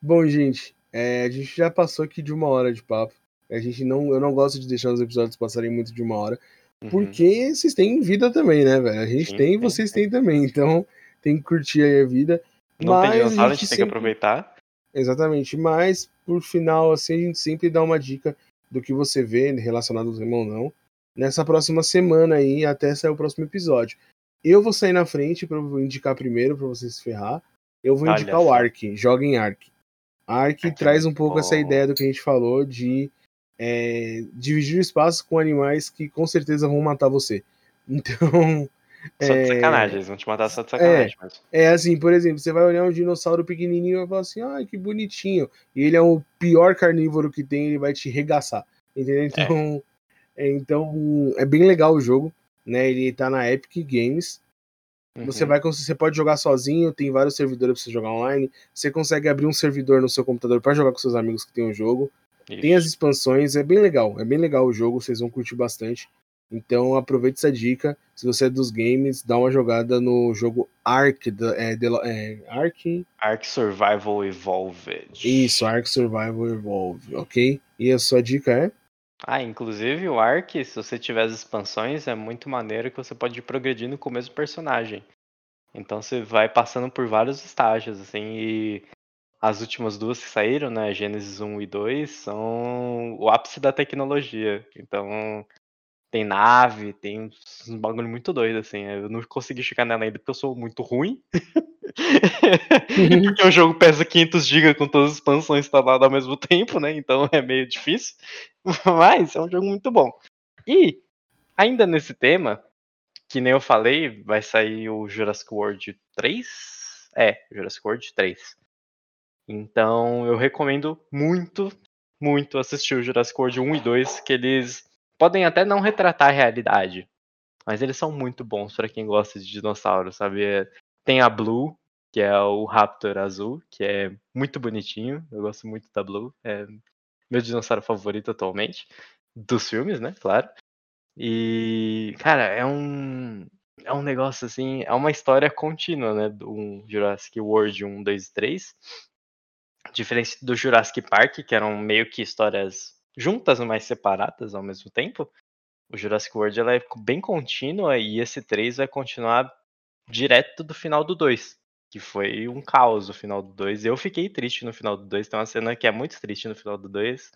Bom, gente, é, a gente já passou aqui de uma hora de papo. A gente não, eu não gosto de deixar os episódios passarem muito de uma hora, Uhum. porque vocês têm vida também, né, velho? A gente Sim, tem e tem, vocês têm também, então tem que curtir aí a vida. Não tem Mas dinossauro, a gente tem que sempre- aproveitar. Exatamente, mas por final, assim, a gente sempre dá uma dica do que você vê relacionado ao tema ou não. Nessa próxima semana aí, até sair o próximo episódio. Eu vou sair na frente para indicar primeiro para você se ferrar. Eu vou Olha indicar o. Ark, joga em Ark. Ark traz um pouco essa bom. ideia do que a gente falou de é, dividir o espaço com animais que com certeza vão matar você. Então, Só de É. sacanagem, eles vão te matar só de sacanagem. Mas... é assim, por exemplo, você vai olhar um dinossauro pequenininho e vai falar assim, ai, que bonitinho. E ele é o pior carnívoro que tem, ele vai te regaçar. Entendeu? Então, é, então, é bem legal o jogo, né? Ele tá na Epic Games. Você Uhum. vai cons- você pode jogar sozinho, tem vários servidores pra você jogar online. Você consegue abrir um servidor no seu computador pra jogar com seus amigos que tem o jogo. Tem as Isso. expansões, é bem legal, é bem legal o jogo, vocês vão curtir bastante. Então aproveite essa dica. Se você é dos games, dá uma jogada no jogo Ark, é, é, Ark, Ark Survival Evolved. isso, Ark Survival Evolve, ok? E a sua dica é? Ah, inclusive o Ark, se você tiver as expansões, é muito maneiro que você pode ir progredindo com o mesmo personagem. Então você vai passando por vários estágios, assim, e as últimas duas que saíram, né, Gênesis 1 e 2, são o ápice da tecnologia. Então tem nave, tem uns uns bagulho muito doido, assim. Eu não consegui chegar nela ainda porque eu sou muito ruim. porque o jogo pesa 500 GB com todas as expansões instaladas ao mesmo tempo, né? Então é meio difícil. Mas é um jogo muito bom. E, ainda nesse tema, que nem eu falei, vai sair o Jurassic World 3? É, Jurassic World 3. Então eu recomendo muito, muito assistir o Jurassic World 1 e 2, que eles podem até não retratar a realidade, mas eles são muito bons pra quem gosta de dinossauros, sabe? Tem a Blue, que é o Raptor azul, que é muito bonitinho. Eu gosto muito da Blue. É meu dinossauro favorito atualmente. Dos filmes, né? Claro. E, cara, é um. É um negócio assim. É uma história contínua, né? Do Jurassic World 1, 2 e 3. Diferente do Jurassic Park, que eram meio que histórias juntas, mas separadas ao mesmo tempo. O Jurassic World ela é bem contínua e esse 3 vai continuar direto do final do 2. Que foi um caos o final do 2. Eu fiquei triste no final do 2. Tem uma cena que é muito triste no final do 2.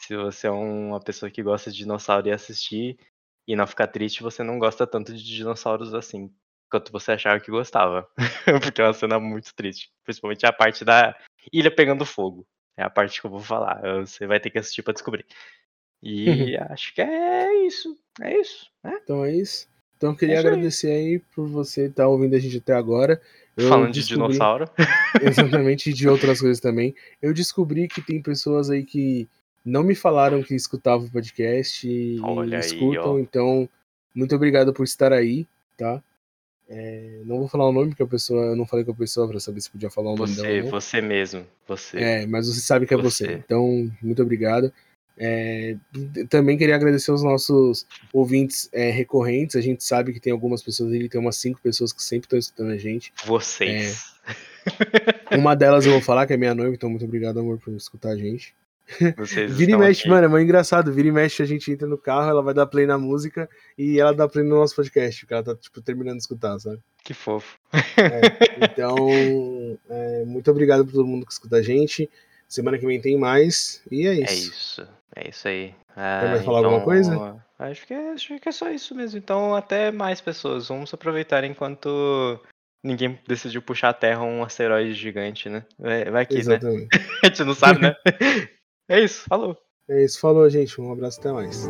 Se você é uma pessoa que gosta de dinossauro e assistir e não ficar triste, você não gosta tanto de dinossauros assim. Quanto você achava que gostava. Porque é uma cena muito triste. Principalmente a parte da ilha pegando fogo. É a parte que eu vou falar. Você vai ter que assistir pra descobrir. E acho que é isso. É isso. Né? Então é isso. Então eu queria É isso aí. agradecer aí por você estar ouvindo a gente até agora. Eu Falando de dinossauro. Exatamente, e de outras coisas também. Eu descobri que tem pessoas aí que não me falaram que escutavam o podcast e Olha aí, escutam, ó. então muito obrigado por estar aí, tá? É, não vou falar o nome porque a pessoa, eu não falei com a pessoa pra saber se podia falar o nome Você, dela. não. você mesmo. Você. É, mas você sabe que é você. Você. Então, muito obrigado. É, também queria agradecer aos nossos ouvintes é, recorrentes. A gente sabe que tem algumas pessoas ali, tem umas cinco pessoas que sempre estão escutando a gente. Vocês. Uma delas eu vou falar, que é minha noiva, então muito obrigado, amor, por escutar a gente. Vocês Vira e mexe, aqui. mano, é muito engraçado. Vira e mexe, a gente entra no carro, ela vai dar play na música e ela dá play no nosso podcast, porque ela tá, tipo, terminando de escutar, sabe? Que fofo. Então, é, muito obrigado por todo mundo que escuta a gente. Semana que vem tem mais. E é isso. É isso. É isso aí. mais Ah, falar alguma coisa? Acho que, é, acho que é só isso mesmo. Então, até mais pessoas. Vamos aproveitar enquanto ninguém decidiu puxar a Terra um asteroide gigante, né? Vai, vai que, né? Exatamente. A gente não sabe, né? é isso. Falou. É isso. Falou, gente. Um abraço até mais.